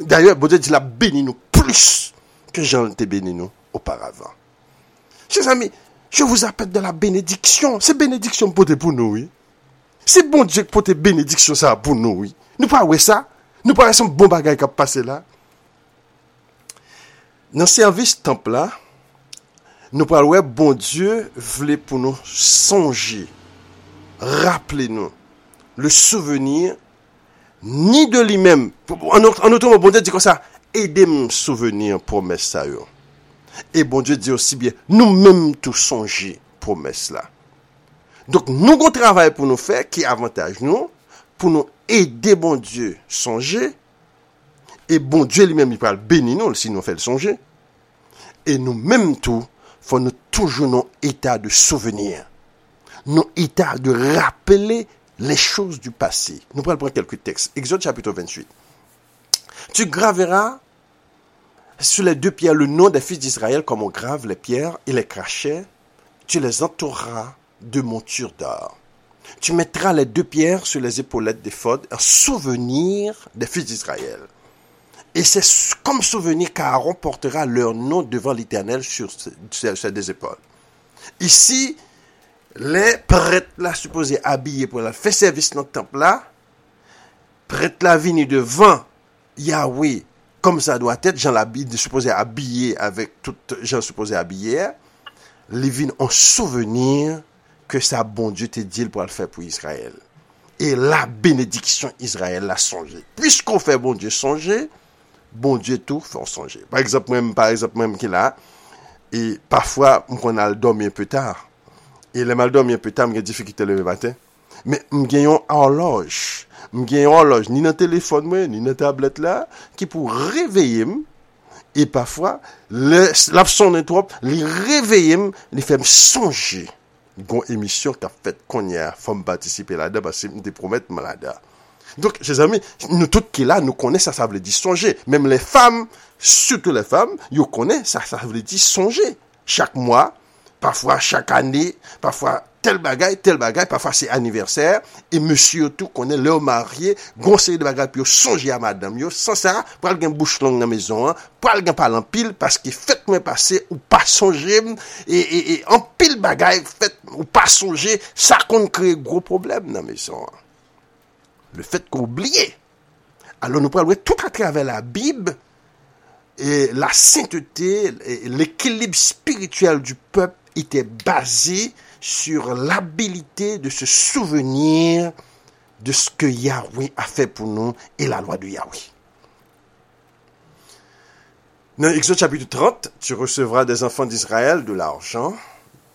D'ailleurs, dit, la béni nous plus que Jean t'ai béni nous auparavant. Chers amis, je vous appelle de la bénédiction. C'est bénédiction pour nous, oui. C'est bon Dieu pour tes bénédictions ça pour nous, oui. Nous pas ça. Nous pas un bon bagage qui a passé là. Dans le service temple là, nous parlons bon Dieu voulait pour nous songer. rappeler nous le souvenir ni de lui-même. En autre mot, bon Dieu dit comme ça, edem souveni an promes sa yo. E bon Diyo di osi bie, nou menm tou sonji promes la. Dok nou kon travay pou nou fe, ki avantaj nou, pou nou ede bon Diyo sonje, e bon Diyo li menm li pral beni nou, si nou fel sonje, e nou menm tou, fò nou toujou nou etat de souvenir, nou etat de rappele le chouz du pasi. Nou pral pran kelkou tekst. Exode chapitou 28. Tu graveras sur les deux pierres le nom des fils d'Israël comme on grave les pierres et les crachets. Tu les entoureras de monture d'or. Tu mettras les deux pierres sur les épaulettes des un souvenir des fils d'Israël. Et c'est comme souvenir qu'Aaron portera leur nom devant l'Éternel sur deux épaules. Ici, les prêtres là supposés habillés pour la faire service dans le temple là, prêtres là venus devant Yahweh, kom sa do a tèt, jan la supposè abye avèk tout jan supposè abye, li vin an souvenir ke sa bon Diyo te dil pou al fè pou Israel. E la benediksyon Israel la sonje. Puisqu'on fè bon Diyo sonje, bon Diyo tou fè an sonje. Par exemple, mèm ki la, e pafwa m kon al domye peu tar, e le mal domye peu tar m gen difikite leve maten, mè m genyon an loj, m gen yon horloj ni nan telefon mwen, ni nan tablet la, ki pou reveye m, e pafwa, laf son netrop, li reveye m, li fem sonje, gon emisyon ka fet konya, fom patisipe la da, basi m de promet m la da. Donk, che zami, nou tout ki la, nou konen sa sa vle di sonje, mem le fam, sutou le fam, yo konen sa sa vle di sonje. Chak mwa, Parfois chaque année, parfois tel bagay, tel bagay, parfois c'est anniversaire, et monsieur tout konen lè ou marye, gonseye de bagay, pi yo sonje a madame yo, san sa, pral gen bouche long nan mezon an, pral gen pal an pil, paske fèt mwen pase ou pa sonje, e an pil bagay, fèt ou pa sonje, sa kon kreye gro problem nan mezon an. Le fèt kon oubliye, alon nou pral wè tout a travè la bib, e la sainteté, l'ekilib spirituel du pep, était basé sur l'habilité de se souvenir de ce que Yahweh a fait pour nous et la loi de Yahweh. Dans Exode chapitre 30, tu recevras des enfants d'Israël de l'argent,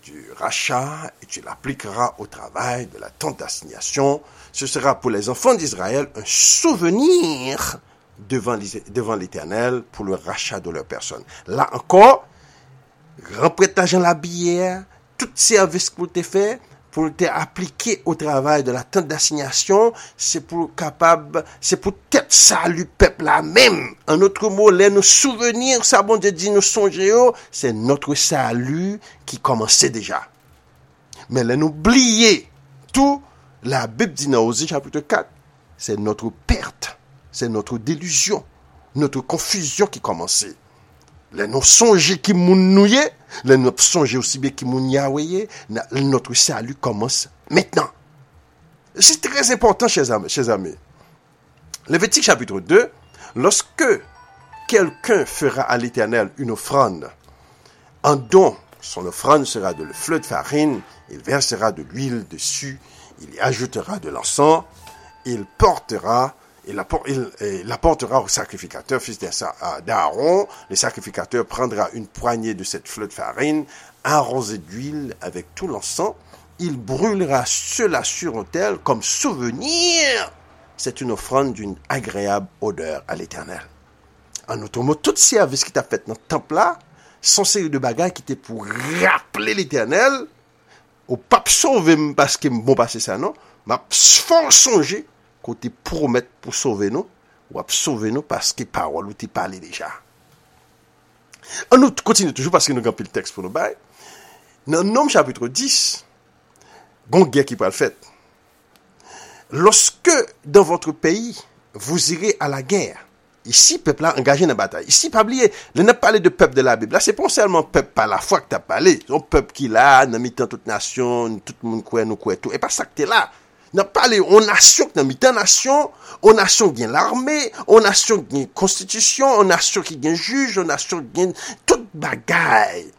du rachat, et tu l'appliqueras au travail de la tente d'assignation. Ce sera pour les enfants d'Israël un souvenir devant l'Éternel pour le rachat de leur personne. Là encore, remprête l'argent la bière, tout service que vous te fait, pour te appliquer au travail de la tente d'assignation, c'est pour capable, c'est pour tête salut peuple là même. En autre mot, les nos souvenirs, ça bon Dieu dit nous songer, c'est notre salut qui commençait déjà. Mais les oublier tout, la Bible dit dans Osée chapitre 4, c'est notre perte, c'est notre délusion, notre confusion qui commençait. Les nous songer qui nouye, les nous songer aussi bien qui yahweh, notre salut commence maintenant. C'est très important, chers amis. Chers amis. Lévitique chapitre 2, lorsque quelqu'un fera à l'Éternel une offrande, un don, son offrande sera de le fleu de farine, il versera de l'huile dessus, il y ajoutera de l'encens, il portera il l'apportera au sacrificateur, fils d'Aaron. Le sacrificateur prendra une poignée de cette fleur de farine, arrosée d'huile avec tout l'encens. Il brûlera cela sur l'autel comme souvenir. C'est une offrande d'une agréable odeur à l'éternel. En autre mot, tout service qui t'a fait dans le temple-là, son série de bagages qui était pour rappeler l'éternel, au pape sauver parce qu'il bon passé ça, non? M'a fort songer kote promet pou sove nou, wap sove nou paske parol ou ti pale deja. An nou kontine toujou paske nou gampil tekst pou nou bay. Nan nom chapitre 10, gon gen ki pral fèt. Loske dan votre peyi, vous irez a la guerre. Isi, pep la engaje nan batay. Isi, pabliye, le nan pale de pep de la Bib. La, se pon selman pep pa la fwa ki ta pale. Son pep ki la, nan mitan tout nasyon, tout moun kwe, nou kwe, tout. E pa sa ki te la. N'a parlé aux nations, dans mi-temps nation, aux nations qui ont l'armée, aux nations qui ont constitution, aux nations qui ont juge, aux nations qui ont toute bagaille.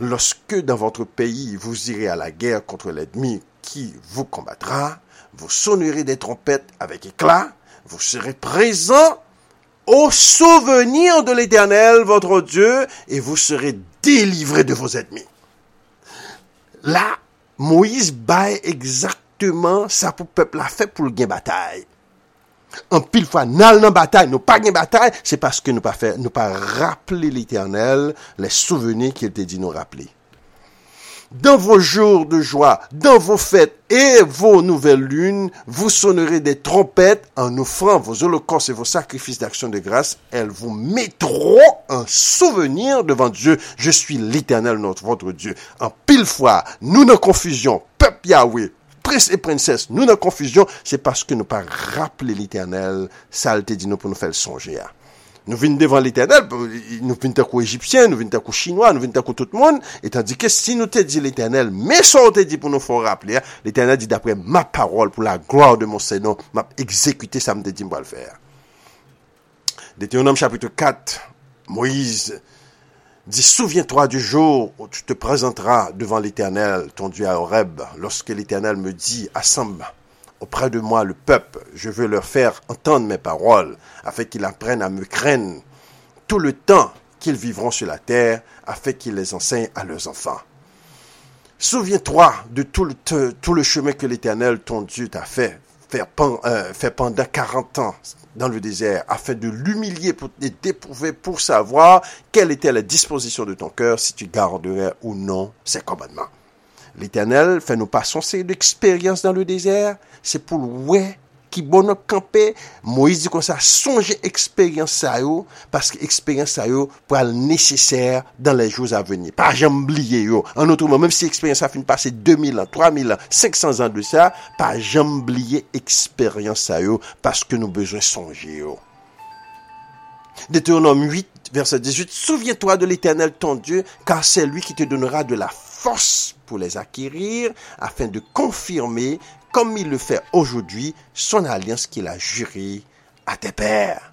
Lorsque dans votre pays, vous irez à la guerre contre l'ennemi qui vous combattra, vous sonnerez des trompettes avec éclat, vous serez présent au souvenir de l'Éternel, votre Dieu, et vous serez délivrés de vos ennemis. Là, Moïse baille exactement ça pour le peuple a fait pour gain bataille. En pile fois, dans bataille, nous pas gain bataille, c'est parce que nous pas fait, nous pas rappeler l'Éternel, les souvenirs qu'il était dit nous rappeler dans vos jours de joie, dans vos fêtes et vos nouvelles lunes, vous sonnerez des trompettes en offrant vos holocaustes et vos sacrifices d'action de grâce. Elles vous mettront un souvenir devant Dieu. Je suis l'éternel, notre votre Dieu. En pile fois, nous ne confusion, peuple Yahweh, princes et princesses, nous dans confusion, c'est parce que nous pas rappelé l'éternel, saleté dit nous pour nous faire songer. Nou vin devan l'Eternel, nou vin takou Egipsyen, nou vin takou Chinois, nou vin takou tout moun, etan di ke si nou te di l'Eternel, me son te di pou nou fon rappele, l'Eternel di dapre ma parol pou la gloire de mon Senon, ma ekzekute sa mte di mwa l'fer. Dete yon nom chapitou 4, Moïse, dit, Souviens-toi du jour où tu te présenteras devant l'Eternel, ton Dieu à Horeb, lorsque l'Eternel me dit, assemble auprès de moi le peuple, je veux leur faire entendre mes paroles, afin qu'ils apprennent à me craindre tout le temps qu'ils vivront sur la terre, afin qu'ils les enseignent à leurs enfants. Souviens-toi de tout le, chemin que l'Éternel, ton Dieu, t'a fait, fait pendant 40 ans dans le désert, afin de l'humilier pour t'éprouver, pour savoir quelle était la disposition de ton cœur, si tu garderais ou non ses commandements. L'Éternel fait nous passer son d'expérience dans le désert. C'est pour ouais qui bon camper. Moïse dit comme ça, songez expérience ça yo, parce que expérience ça yo dans les jours à venir. Pas jamais oublier yo. En autre mot, même si expérience a fini passer 2000 ans, 3000 ans, 500 ans de pas jamais oublier expérience ça yo, parce que nous besoin songer yo. Deutéronome 8, verset 18, Souviens-toi de l'Éternel ton Dieu, car c'est lui qui te donnera de la force pour les acquérir, afin de confirmer, comme il le fait aujourd'hui, son alliance qu'il a jurée à tes pères.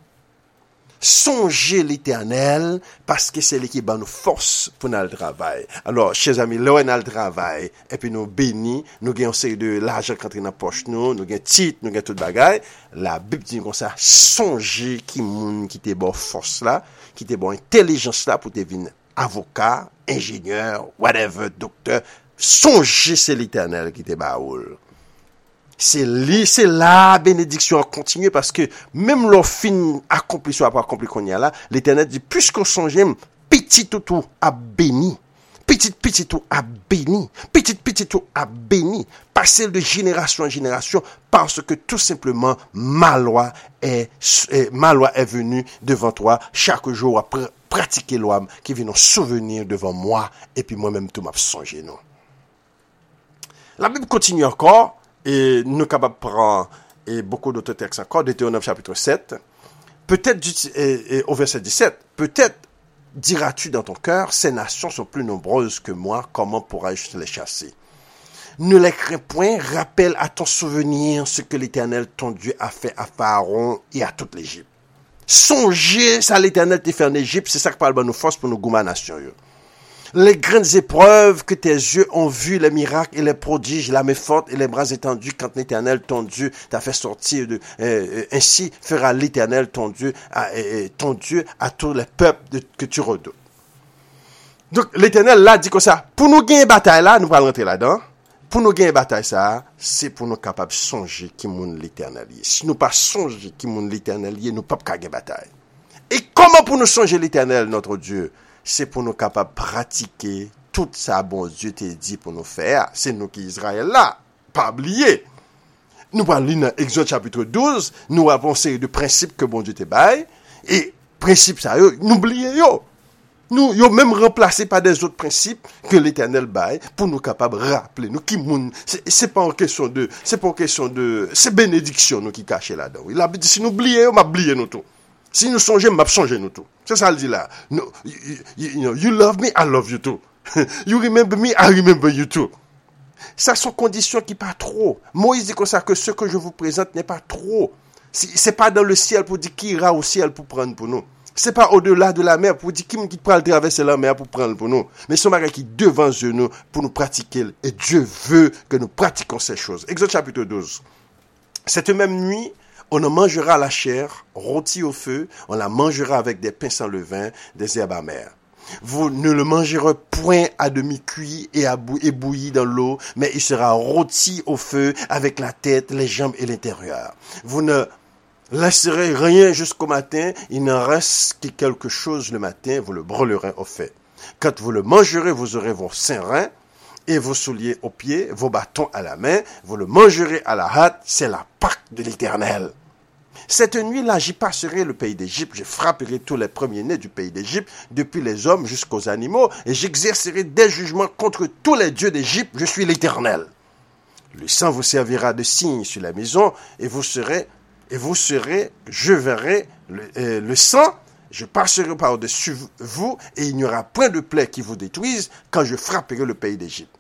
Songez l'éternel, parce que c'est lui qui bat nos forces pour notre travail. Alors, chers amis, là on a le travail, et puis nous bénis, nous gagnons série de l'argent qui est dans la poche, nous, nous gagnons titre, nous gagnons tout bagaille. La Bible dit comme ça, songez qui monde qui t'est bon force là, qui t'est bon intelligence là pour devenir avocat, ingénieur, whatever, docteur. Songez c'est l'éternel qui t'est baoul. C'est la bénédiction à continuer parce que même leur fin accompli soit pas accompli qu'on y a là, l'éternel dit, puisqu'on songe, petit tout a béni. Petit petit tout a béni. Petit petit tout a béni. Passer de génération en génération parce que tout simplement ma loi est, ma venue devant toi chaque jour après pratiquer loi qui vient nous souvenir devant moi et puis moi-même tout m'a songé non. La Bible continue encore et nous capables prendre et beaucoup d'autres textes encore, Deutéronome chapitre 7. Peut-être, au verset 17, peut-être diras-tu dans ton cœur, ces nations sont plus nombreuses que moi, comment pourrais-je les chasser? Ne les crains point, rappelle à ton souvenir ce que l'Éternel, ton Dieu, a fait à Pharaon et à toute l'Égypte. Songez ça l'Éternel t'a fait en Égypte, c'est ça qui parle de nos forces pour nos gourmands nation. Les grandes épreuves que tes yeux ont vues, les miracles et les prodiges, la main forte et les bras étendus quand l'Éternel, ton Dieu, t'a fait sortir de... Euh, euh, ainsi fera l'Éternel, ton Dieu, à, euh, ton Dieu, à tous les peuples que tu redoutes. Donc, l'Éternel, là, dit comme ça, pour nous gagner bataille là, nous allons rentrer là-dedans, pour nous gagner bataille ça, c'est pour nous capables de songer qui moun l'Éternel Si nous pas songer qui moun l'Éternel nous pas gagner bataille. Et comment pour nous songer l'Éternel, notre Dieu? se pou nou kapap pratike tout sa bon Diyo te di pou nou fer. Se nou ki Israel la, pa bliye. Nou pa li nan Exode chapitre 12, nou avon seri de prinsip ke bon Diyo te baye, e prinsip sa yo, nou bliye yo. Nou yo mèm remplase pa des ot prinsip ke l'Eternel baye pou nou kapab rappele nou ki moun. Se pa an kesyon de, se pa an kesyon de, se benediksyon nou ki kache la dan. La bè di si nou bliye yo, ma bliye nou tou. Si nous songeons, m'a changé nous tout. C'est ça le dit là. No, you, love me, I love you too. you remember me, I remember you too. Ça sont conditions qui pas trop. Moïse dit comme ça que ce que je vous présente n'est pas trop. C'est pas dans le ciel pour dire qui ira au ciel pour prendre pour nous. C'est pas au-delà de la mer pour dire qui qui peut traverser la mer pour prendre pour nous. Mais c'est un qui devant nous pour nous pratiquer. Et Dieu veut que nous pratiquions ces choses. Exode chapitre 12. Cette même nuit, on en mangera la chair, rôtie au feu, on la mangera avec des pains sans levain, des herbes amères. Vous ne le mangerez point à demi cuit et ébouilli dans l'eau, mais il sera rôti au feu avec la tête, les jambes et l'intérieur. Vous ne laisserez rien jusqu'au matin, il n'en reste que quelque chose le matin, vous le brûlerez au feu. Quand vous le mangerez, vous aurez vos saints reins et vos souliers aux pieds, vos bâtons à la main, vous le mangerez à la hâte, c'est la Pâque de l'Éternel. Cette nuit-là, j'y passerai le pays d'Égypte, je frapperai tous les premiers-nés du pays d'Égypte, depuis les hommes jusqu'aux animaux, et j'exercerai des jugements contre tous les dieux d'Égypte, je suis l'Éternel. Le sang vous servira de signe sur la maison, et vous serez, et vous serez, je verrai le, euh, le sang, je passerai par-dessus vous, et il n'y aura point de plaie qui vous détruise quand je frapperai le pays d'Égypte.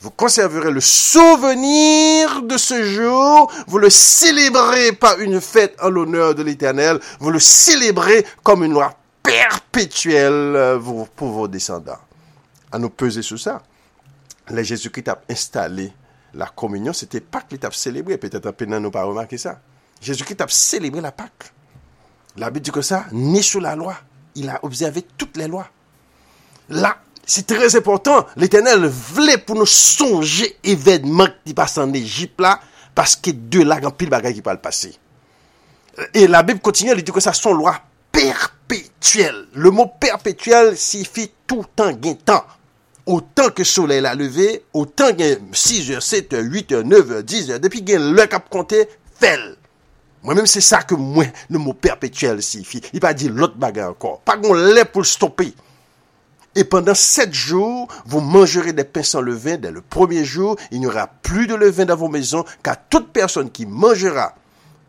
Vous conserverez le souvenir de ce jour. Vous le célébrez pas une fête en l'honneur de l'Éternel. Vous le célébrez comme une loi perpétuelle euh, pour vos descendants. À nous peser sur ça. Les Jésus-Christ a installé la communion. C'était Pâques qu'il a célébré. Peut-être un nous pas remarqué ça. Jésus-Christ a célébré la Pâques. La Bible dit que ça, ni sous la loi. Il a observé toutes les lois. Là, c'est très important. L'Éternel voulait pour nous songer événement qui passe en Égypte là, parce que de là, a pile bagaille qui peut le passer. Et la Bible continue, elle dit que ça sont loi perpétuelle. Le mot perpétuel signifie tout temps gain temps. Autant que le soleil l'a levé, autant que 6 h 7 h 8 h 9 h 10 h depuis qu'il le cap compté, fait. Moi-même, c'est ça que le mot perpétuel signifie. Il pas dit l'autre bagarre encore. Pas qu'on l'ait pour le stopper. Et pendant sept jours, vous mangerez des pains sans levain. Dès le premier jour, il n'y aura plus de levain dans vos maisons, car toute personne qui mangera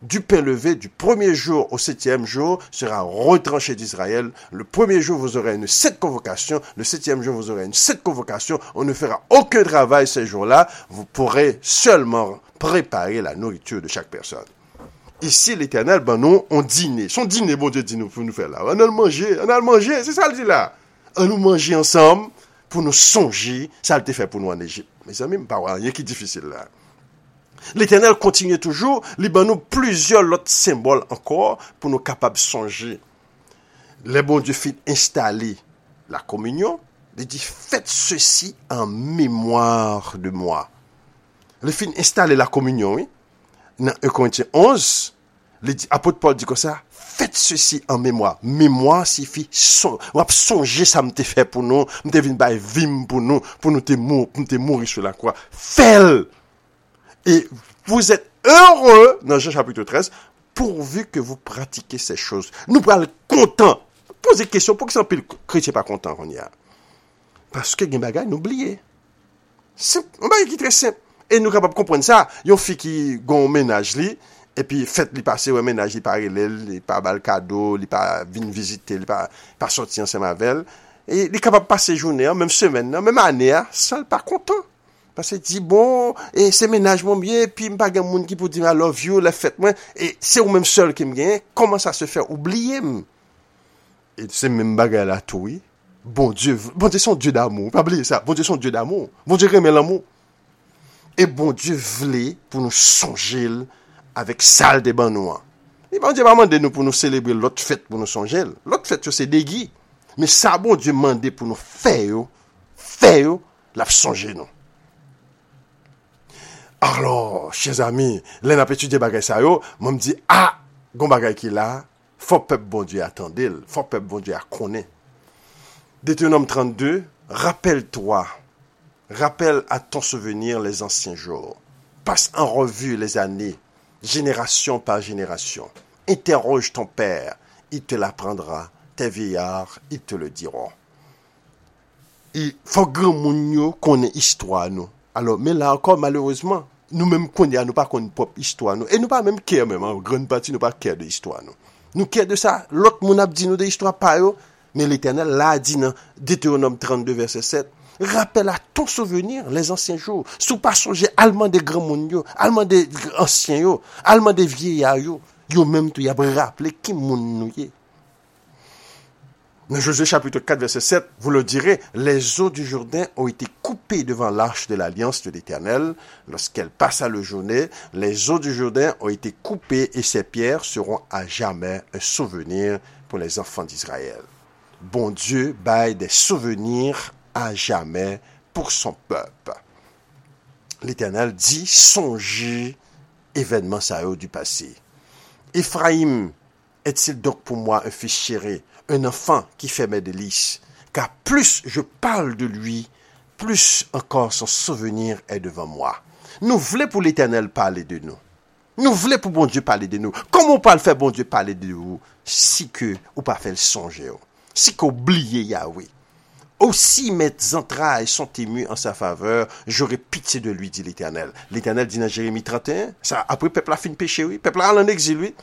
du pain levé du premier jour au septième jour sera retranchée d'Israël. Le premier jour, vous aurez une sept convocation. Le septième jour, vous aurez une sept convocation. On ne fera aucun travail ces jours-là. Vous pourrez seulement préparer la nourriture de chaque personne. Ici, l'éternel, ben non, on dîne. Son dîner, bon Dieu dit nous, pour nous faire là. On a le manger, on a le manger. C'est ça le dit là an nou manje ansam, pou nou sonji, sa lte fe pou nou an Egypt. Me zami, mpa wanyen ki difisil la. L'Eternel kontinye toujou, li ban nou plizye lot sembol ankor, pou nou kapab sonji. Le bon Dieu fit installe la kominyon, li di fète se si an mimoire de moi. Le fin installe la kominyon, oui, nan 1 Korintien 11, li di, apote Paul di kon sa, faites ceci en mémoire. Mémoire signifie son, on songer ça m'te fait pour nous, m'te vin by vim pour nous, pour nous te mourir, pour nous te mourir sur la croix. Fais-le! Et vous êtes heureux, dans Jean chapitre 13, pourvu que vous pratiquez ces choses. Nous parlons content. Posez question, pour que ça le chrétien pas content, on y a. Parce que gen bagay n'oubliez. C'est un bagay qui est très simple. Et nous capables de comprendre ça. Yon fille qui gon ménage li, epi fèt li pase wè menaj li pa relel, li pa bal kado, li pa vin vizite, li pa, pa soti ansem avèl, e li kapap pase jounè an, mèm semen nan, mèm anè an, sal pa kontan. Pase di bon, e se menaj mwen bie, pi mpa gen moun ki pou di ma love you, la fèt mwen, e se ou mèm sol ki m gen, koman sa se fè oubliye m? E se mèm bagay la toui, bon dieu, bon dieu son dieu d'amou, pa bliye sa, bon dieu son dieu d'amou, bon dieu remè l'amou. E bon dieu vle pou nou sonjil, avèk sal de ban nou an. E bon Diyo pa mande nou pou nou celebre lot fèt pou nou sonjel. Lot fèt yo se degi. Me sa bon Diyo mande pou nou fè yo, fè yo, la sonjel nou. Arlo, chèz ami, lè na pètu de bagay sa yo, mwen mdi, a, ah, goun bagay ki la, fò pep bon Diyo atandel, fò pep bon Diyo akonè. Deutéronome 32, rappelle-toi, rappelle à ton souvenir les anciens jours, passe en revue les années, génération par génération. Interroge ton père, il te l'apprendra, tes vieillards, ils te le diront. Il faut grand monde connaît histoire nous. Alors, mais là encore, malheureusement, nous-mêmes connaissons, nous pas connaissons propre histoire nous. Et nous pas même care même, en grande partie, nous pas care de histoire nous. Nous care de ça, l'autre monde a dit nous de histoire pas eux, mais l'éternel l'a dit dans Deutéronome 32 verset 7, Rappelle à ton souvenir les anciens jours. Sous pas songer allemand des grands mondes, allemand des anciens, allemand des vieillards, yo même tout y a rappelé qui monde nous dans Josué chapitre 4, verset 7, vous le direz, les eaux du Jourdain ont été coupées devant l'arche de l'alliance de l'Éternel. Lorsqu'elle passa le journée, les eaux du Jourdain ont été coupées et ces pierres seront à jamais un souvenir pour les enfants d'Israël. Bon Dieu baille des souvenirs à jamais pour son peuple. L'Éternel dit, songez événements ça du passé. Ephraim est-il donc pour moi un fils chéri un enfant qui fait mes délices, car plus je parle de lui, plus encore son souvenir est devant moi. Nous voulons pour l'Éternel parler de nous. Nous voulons pour bon Dieu parler de nous. Comment on peut faire bon Dieu parler de vous si que ou pas faire le songer, si qu'oublier Yahweh? aussi mes entrailles sont émues en sa faveur, j'aurai pitié de lui, dit l'Éternel. L'Éternel dit dans Jérémie 31, ça, après, peuple a fini péché, oui, peuple a en exil, oui.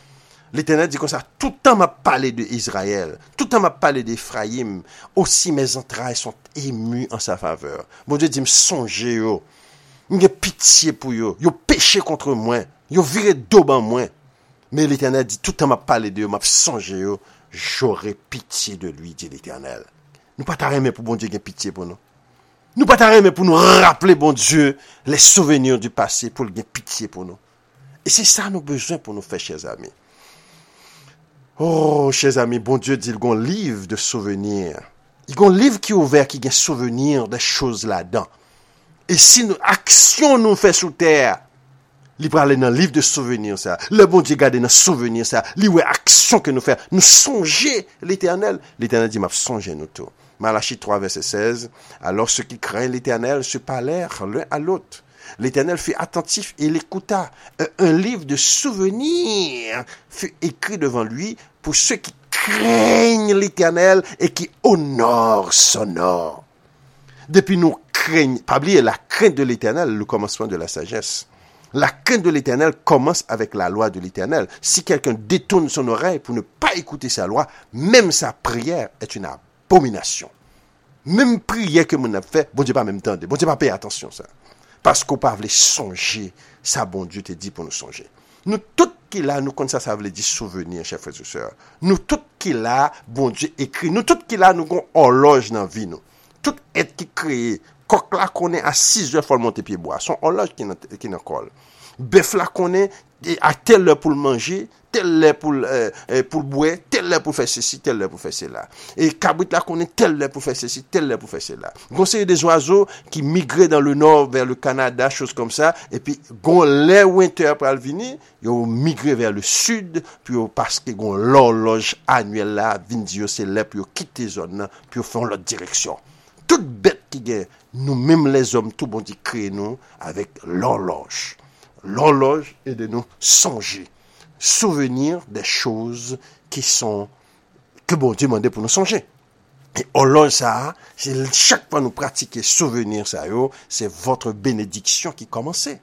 L'Éternel dit comme ça, tout le temps m'a parlé d'Israël, tout le temps m'a parlé d'Éphraïm, aussi mes entrailles sont émues en sa faveur. Mon Dieu dit, me songez, yo, m'y pitié pour yo, yo péché contre moi, yo viré d'auban moi. Mais l'Éternel dit, tout le temps m'a parlé de yo, m'a songé, yo, j'aurai pitié de lui, dit l'Éternel. Nou pa ta reme pou bon Diyo gen pitiye pou nou. Nou pa ta reme pou nou rappele bon Diyo le souvenir du pase pou gen pitiye pou nou. E se sa nou bezwen pou nou fe, chèz ami. Oh, chèz ami, bon Diyo di l gon liv de souvenir. Il gon liv ki ouver ki gen souvenir de chouz la dan. E si nou aksyon nou fe sou ter, li prale nan liv de souvenir sa. Le bon Diyo gade nan souvenir sa. Li we aksyon ke nou fe, nou sonje l'Eternel. L'Eternel di map sonje nou tou. Malachie 3, verset 16. Alors ceux qui craignent l'éternel se parlèrent l'un à l'autre. L'Éternel fut attentif et l'écouta. Un livre de souvenirs fut écrit devant lui pour ceux qui craignent l'Éternel et qui honorent son nom. Depuis nous craignons, pas la crainte de l'Éternel, le commencement de la sagesse. La crainte de l'Éternel commence avec la loi de l'Éternel. Si quelqu'un détourne son oreille pour ne pas écouter sa loi, même sa prière est une abominasyon. Mem priye ke moun ap fe, bon diye pa mem tende, bon diye pa peye atensyon sa. Pasko pa vle sonje, sa bon diye te di pou nou sonje. Nou tout ki bon la, nou kon sa sa vle di souveni, chè frè sou sèr. Nou tout ki la, bon diye ekri, nou tout ki la nou kon horloj nan vi nou. Tout et ki kreye, kok la konen a 6 je fol monte piye boa, son horloj ki nan, ki nan kol. bœuf la connaît, à telle heure pour le manger, telle heure pour, euh, euh, pour le boire, telle heure pour faire ceci, telle heure pour faire cela. Et cabrit la connaît, telle heure pour faire ceci, telle heure pour faire cela. Conseil des oiseaux qui migraient dans le nord vers le Canada, choses comme ça, et puis, gon les winter pour venir, ils ont migré vers le sud, puis parce que gon l'horloge annuelle là, vindio c'est là, puis ils quitté zone, puis ils font l'autre direction. Toute bête qui gagne, nous-mêmes les hommes, tout bon dit, créez-nous avec l'horloge. L'horloge est de nous songer, souvenir des choses qui sont, que bon Dieu demandait pour nous songer. Et horloge ça, c'est chaque fois nous pratiquer souvenir ça, c'est votre bénédiction qui commençait.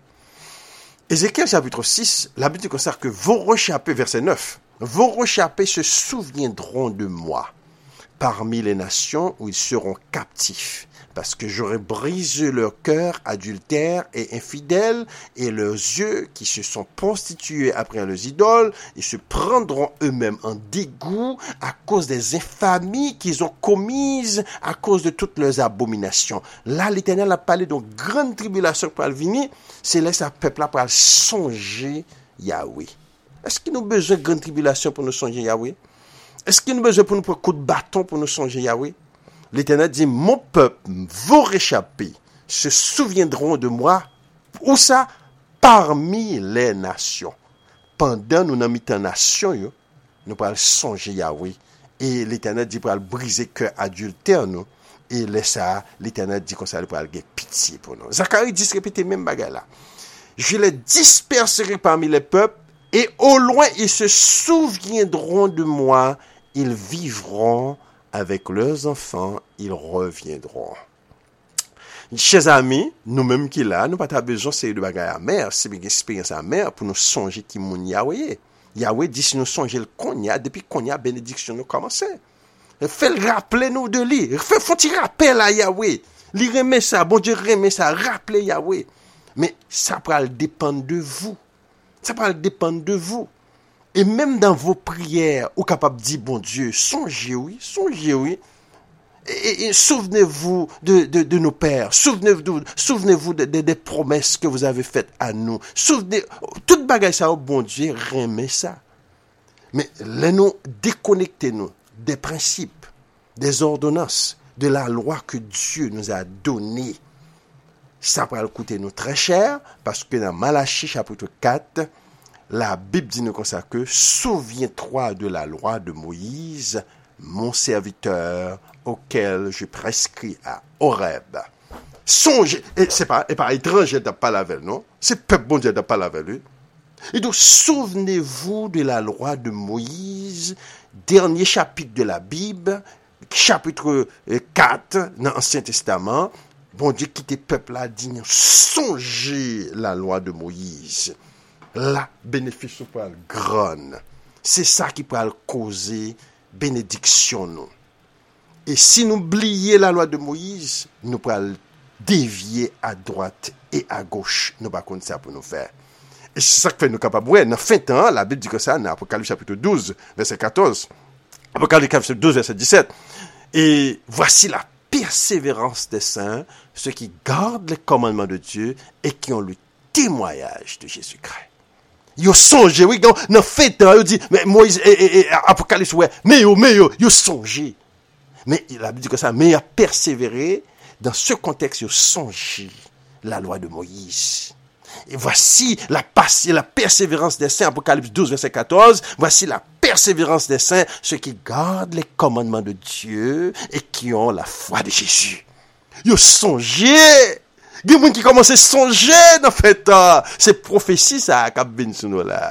Ézéchiel chapitre 6, la Bible concerne que vos rechappés, verset 9, vos rechappés se souviendront de moi parmi les nations où ils seront captifs parce que j'aurai brisé leur cœur adultère et infidèle, et leurs yeux qui se sont prostitués après leurs idoles, ils se prendront eux-mêmes en dégoût à cause des infamies qu'ils ont commises, à cause de toutes leurs abominations. Là, l'Éternel a parlé d'une grande tribulation pour venir, c'est là que peuple pour songer Yahweh. Est-ce qu'il nous a besoin de grande tribulation pour nous songer Yahweh? Est-ce qu'il nous a besoin pour nous prendre un coup de bâton pour nous songer Yahweh? L'Éternel dit, mon peuple, vos réchappés, se souviendront de moi, ou ça, parmi les nations. Pendant nous n'avons mis en nation, nous pourrons songer Yahweh. Et l'Éternel dit, pour briser cœur adultère, nous, et laisse ça, l'Éternel dit qu'on ça, pour avoir pitié pour nous. Zacharie dit, répétez même bagarre là. Je les disperserai parmi les peuples, et au loin ils se souviendront de moi, ils vivront avec leurs enfants, ils reviendront. Chez amis, nous-mêmes qui là, nous pas besoin de de bagaille amère, c'est une expérience amère pour nous songer qui mon Yahweh. Yahweh dit si nous songer le konya, depuis konya, bénédiction nous commence. Fais le rappeler nous de lui. Fais faut-il rappel à Yahweh. Lui remet ça, bon Dieu remet ça, rappelez Yahweh. Mais ça va dépendre de vous. Ça va dépendre de vous. Et même dans vos prières, vous capable de dire, bon Dieu, songez, oui, songez, oui. Et, souvenez-vous de, de, nos pères, souvenez-vous souvenez-vous des promesses que vous avez faites à nous. Souvenez, toute bagaille ça, oh, bon Dieu, remet ça. Mais laissez-nous déconnectez-nous des principes, des ordonnances, de la loi que Dieu nous a donnée. Ça va coûter nous très cher parce que dans Malachie chapitre 4, la Bible dit nous comme ça que souviens-toi de la loi de Moïse, mon serviteur, auquel je prescris à Horeb. Songez, et c'est pas, pas étranger de pas non? C'est peuple bon Dieu de pas la Et donc, souvenez-vous de la loi de Moïse, dernier chapitre de la Bible, chapitre 4 dans l'Ancien Testament. Bon Dieu qui peuple là dit, songez la loi de Moïse la bénéfice pour le grand. C'est ça qui peut causer bénédiction. Et si nous oublions la loi de Moïse, nous pouvons dévier à droite et à gauche. Nous pas ça nous faire. Et c'est ça que fait nous capables. Ouais, la Bible dit que ça, dans Apocalypse chapitre 12, verset 14. Apocalypse chapitre 12, verset 17. Et voici la persévérance des saints, ceux qui gardent les commandements de Dieu et qui ont le témoignage de Jésus-Christ. Yo songe, oui, nan fèt an, yo di, Moïse, apokalis, wè, me yo, me yo, yo songe. Men, il a dit que ça, mais il a persévéré, dans ce contexte, yo songe la loi de Moïse. Et voici la, la persévérance des saints, Apocalypse 12, verset 14, voici la persévérance des saints, ceux qui gardent les commandements de Dieu et qui ont la foi de Jésus. Yo songe Gen moun ki komanse sonje nan feta. Se profesi sa akab bin sou nou la.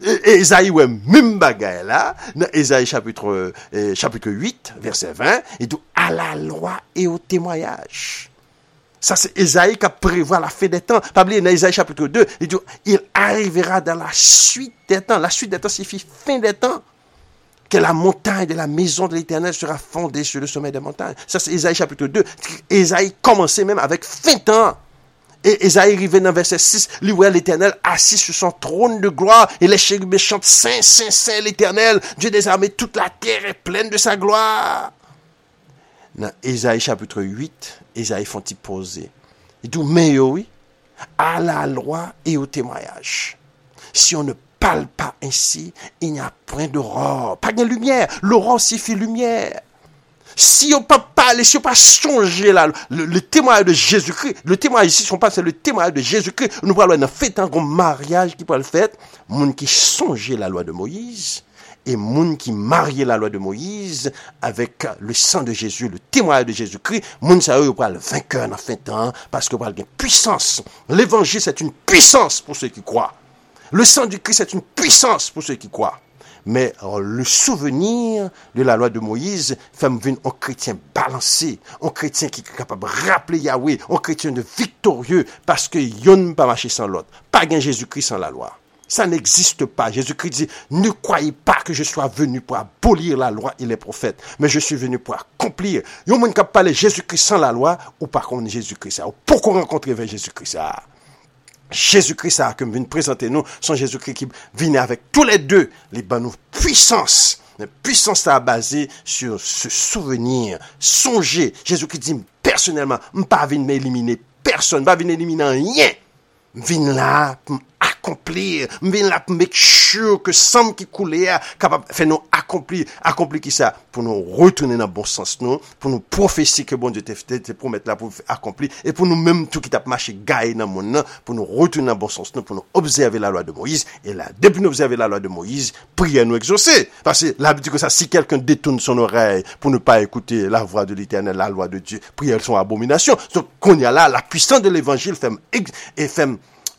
Ezaï wè mim bagay la. Nan Ezaï chapitre 8, verset 20. Et dou a la loi et au témoyage. Sa se Ezaï ka prevoa la fè des temps. Pabli nan Ezaï chapitre 2. Et dou il arrivera dan la suite des temps. La suite des temps si fi fin des temps. Que la montagne de la maison de l'Éternel sera fondée sur le sommet des montagnes. Ça, c'est Isaïe chapitre 2. Isaïe commençait même avec 20 ans. Et Isaïe arrivait dans verset 6, lui voit l'Éternel assis sur son trône de gloire, et les chérubins chantent Saint, Saint, Saint l'Éternel, Dieu des armées, toute la terre est pleine de sa gloire. Dans Isaïe chapitre 8, Isaïe font-il poser. Il dit, mais oui, à la loi et au témoignage. Si on ne parle pas ainsi, il n'y a point d'aurore, pas de lumière. L'aurore signifie lumière. Si on peut parler, si on peut changer le, témoignage de Jésus-Christ, le témoignage ici, si on c'est le témoignage de Jésus-Christ, nous parlons d'un fait un grand mariage qui peut le faire, monde qui songeait la loi de Moïse, et monde qui mariait la loi de Moïse avec le sang de Jésus, le témoignage de Jésus-Christ, monde ça peut le vainqueur dans fin temps, parce que une puissance. L'évangile, c'est une puissance pour ceux qui croient. Le sang du Christ est une puissance pour ceux qui croient. Mais le souvenir de la loi de Moïse fait venir un chrétien balancé, un chrétien qui est capable de rappeler Yahweh, un chrétien de victorieux, parce que yon ne pas marcher sans l'autre. Pas gain Jésus-Christ sans la loi. Ça n'existe pas. Jésus-Christ dit, ne croyez pas que je sois venu pour abolir la loi et les prophètes, mais je suis venu pour accomplir. Yon moun kap parler Jésus-Christ sans la loi, ou par contre Jésus-Christ. Ou pourquoi rencontrer Jésus-Christ? Jésus-Christ a venu présenter nous, son Jésus-Christ qui vient avec tous les deux, les nous puissance. La puissance a basé sur ce souvenir, songer. Jésus-Christ dit personnellement, je ne pas venir m'éliminer personne, pas venir rien. Vin là accomplir, là pour make sure que sang qui coulait capable faire nous accomplir, accomplir qui ça pour nous retourner dans le bon sens nous, pour nous prophétiser que bon Dieu fait promettre là pour accomplir et pour nous même tout qui t'a marché gagne dans le monde pour nous retourner dans le bon sens nous, pour nous observer la loi de Moïse et là depuis nous observer la loi de Moïse, prier nous exaucer. Parce que dit que ça si quelqu'un détourne son oreille pour ne pas écouter la voix de l'Éternel, la loi de Dieu, prier son abomination. Donc qu'on y a là la puissance de l'évangile fait et fait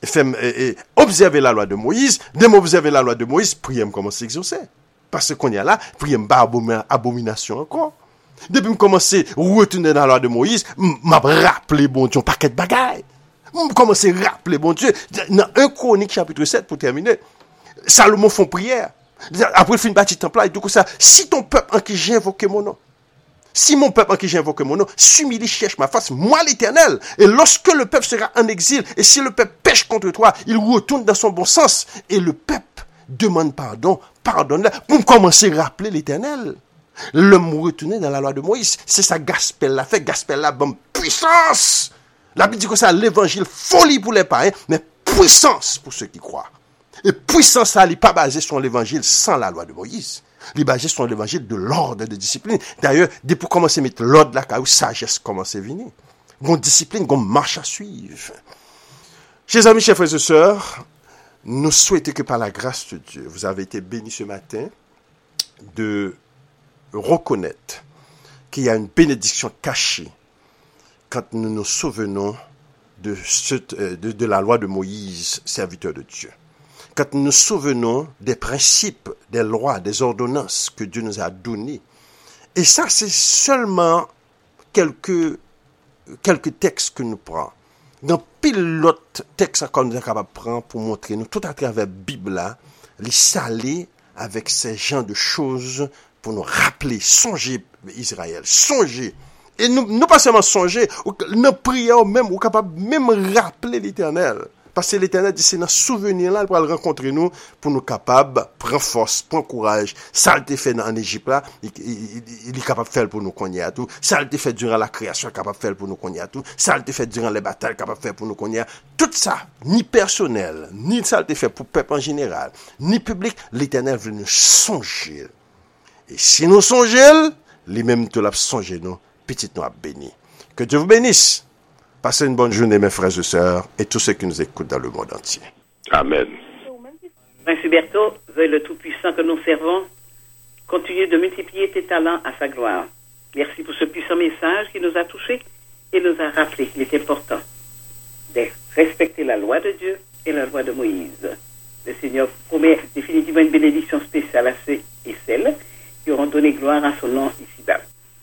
fait observer la loi de Moïse, de m'observer la loi de Moïse, prier me commencer à exaucer. Parce qu'on y a là, prier me pas abomination encore. Depuis me commencer à retourner dans la loi de Moïse, m'a rappelé bon Dieu un paquet de bagailles. Je commence à rappeler bon Dieu. Dans 1 Chronique chapitre 7 pour terminer, Salomon prière. Après il fait une bâtie temple, il dit ça, si ton peuple en qui j'ai invoqué mon nom, si mon peuple en qui j'invoque mon nom s'humilie, cherche ma face, moi l'éternel. Et lorsque le peuple sera en exil, et si le peuple pêche contre toi, il retourne dans son bon sens. Et le peuple demande pardon, pardonne pour commencer à rappeler l'éternel. L'homme retourné dans la loi de Moïse. C'est ça, Gaspel l'a fait. Gaspel l'a bonne puissance. La Bible dit que ça, l'évangile, folie pour les païens, mais puissance pour ceux qui croient. Et puissance, ça n'est pas basé sur l'évangile sans la loi de Moïse. Les sont l'évangile de l'ordre de discipline. D'ailleurs, dès pour commencer à mettre l'ordre là, où sagesse commence à venir. Gon discipline, gon marche à suivre. Chers amis, chers frères et sœurs, nous souhaitons que par la grâce de Dieu, vous avez été bénis ce matin de reconnaître qu'il y a une bénédiction cachée quand nous nous souvenons de, euh, de la loi de Moïse, serviteur de Dieu nous souvenons des principes, des lois, des ordonnances que Dieu nous a données. Et ça, c'est seulement quelques, quelques textes que nous prenons. Dans pile d'autres textes qu'on nous est capable de prendre pour montrer nous, tout à travers la Bible, les saler avec ces genres de choses pour nous rappeler, songer Israël, songer. Et nous, nous pas seulement songer, nous prions même, ou capable même rappeler l'éternel. Pase l'Eternel di se nan souvenir la, l pou al renkontre nou, pou nou kapab, pren fos, pren kouraj, sal te fe nan Egypt la, li kapab fel pou nou konye atou, sal te fe duran la kreasyon, kapab fel pou nou konye atou, sal te fe duran le batal, kapab fel pou nou konye atou, tout sa, ni personel, ni sal te fe pou pep en general, ni publik, l'Eternel vle nou sonjil. E si nou sonjil, li menm tou la sonjil nou, petit nou ap beni. Que Dieu vous bénisse. Passez une bonne journée, mes frères et sœurs, et tous ceux qui nous écoutent dans le monde entier. Amen. Prince Huberto, veuille le Tout-Puissant que nous servons, continue de multiplier tes talents à sa gloire. Merci pour ce puissant message qui nous a touchés et nous a rappelé qu'il est important de respecter la loi de Dieu et la loi de Moïse. Le Seigneur promet définitivement une bénédiction spéciale à ceux et celles qui auront donné gloire à son nom ici-bas.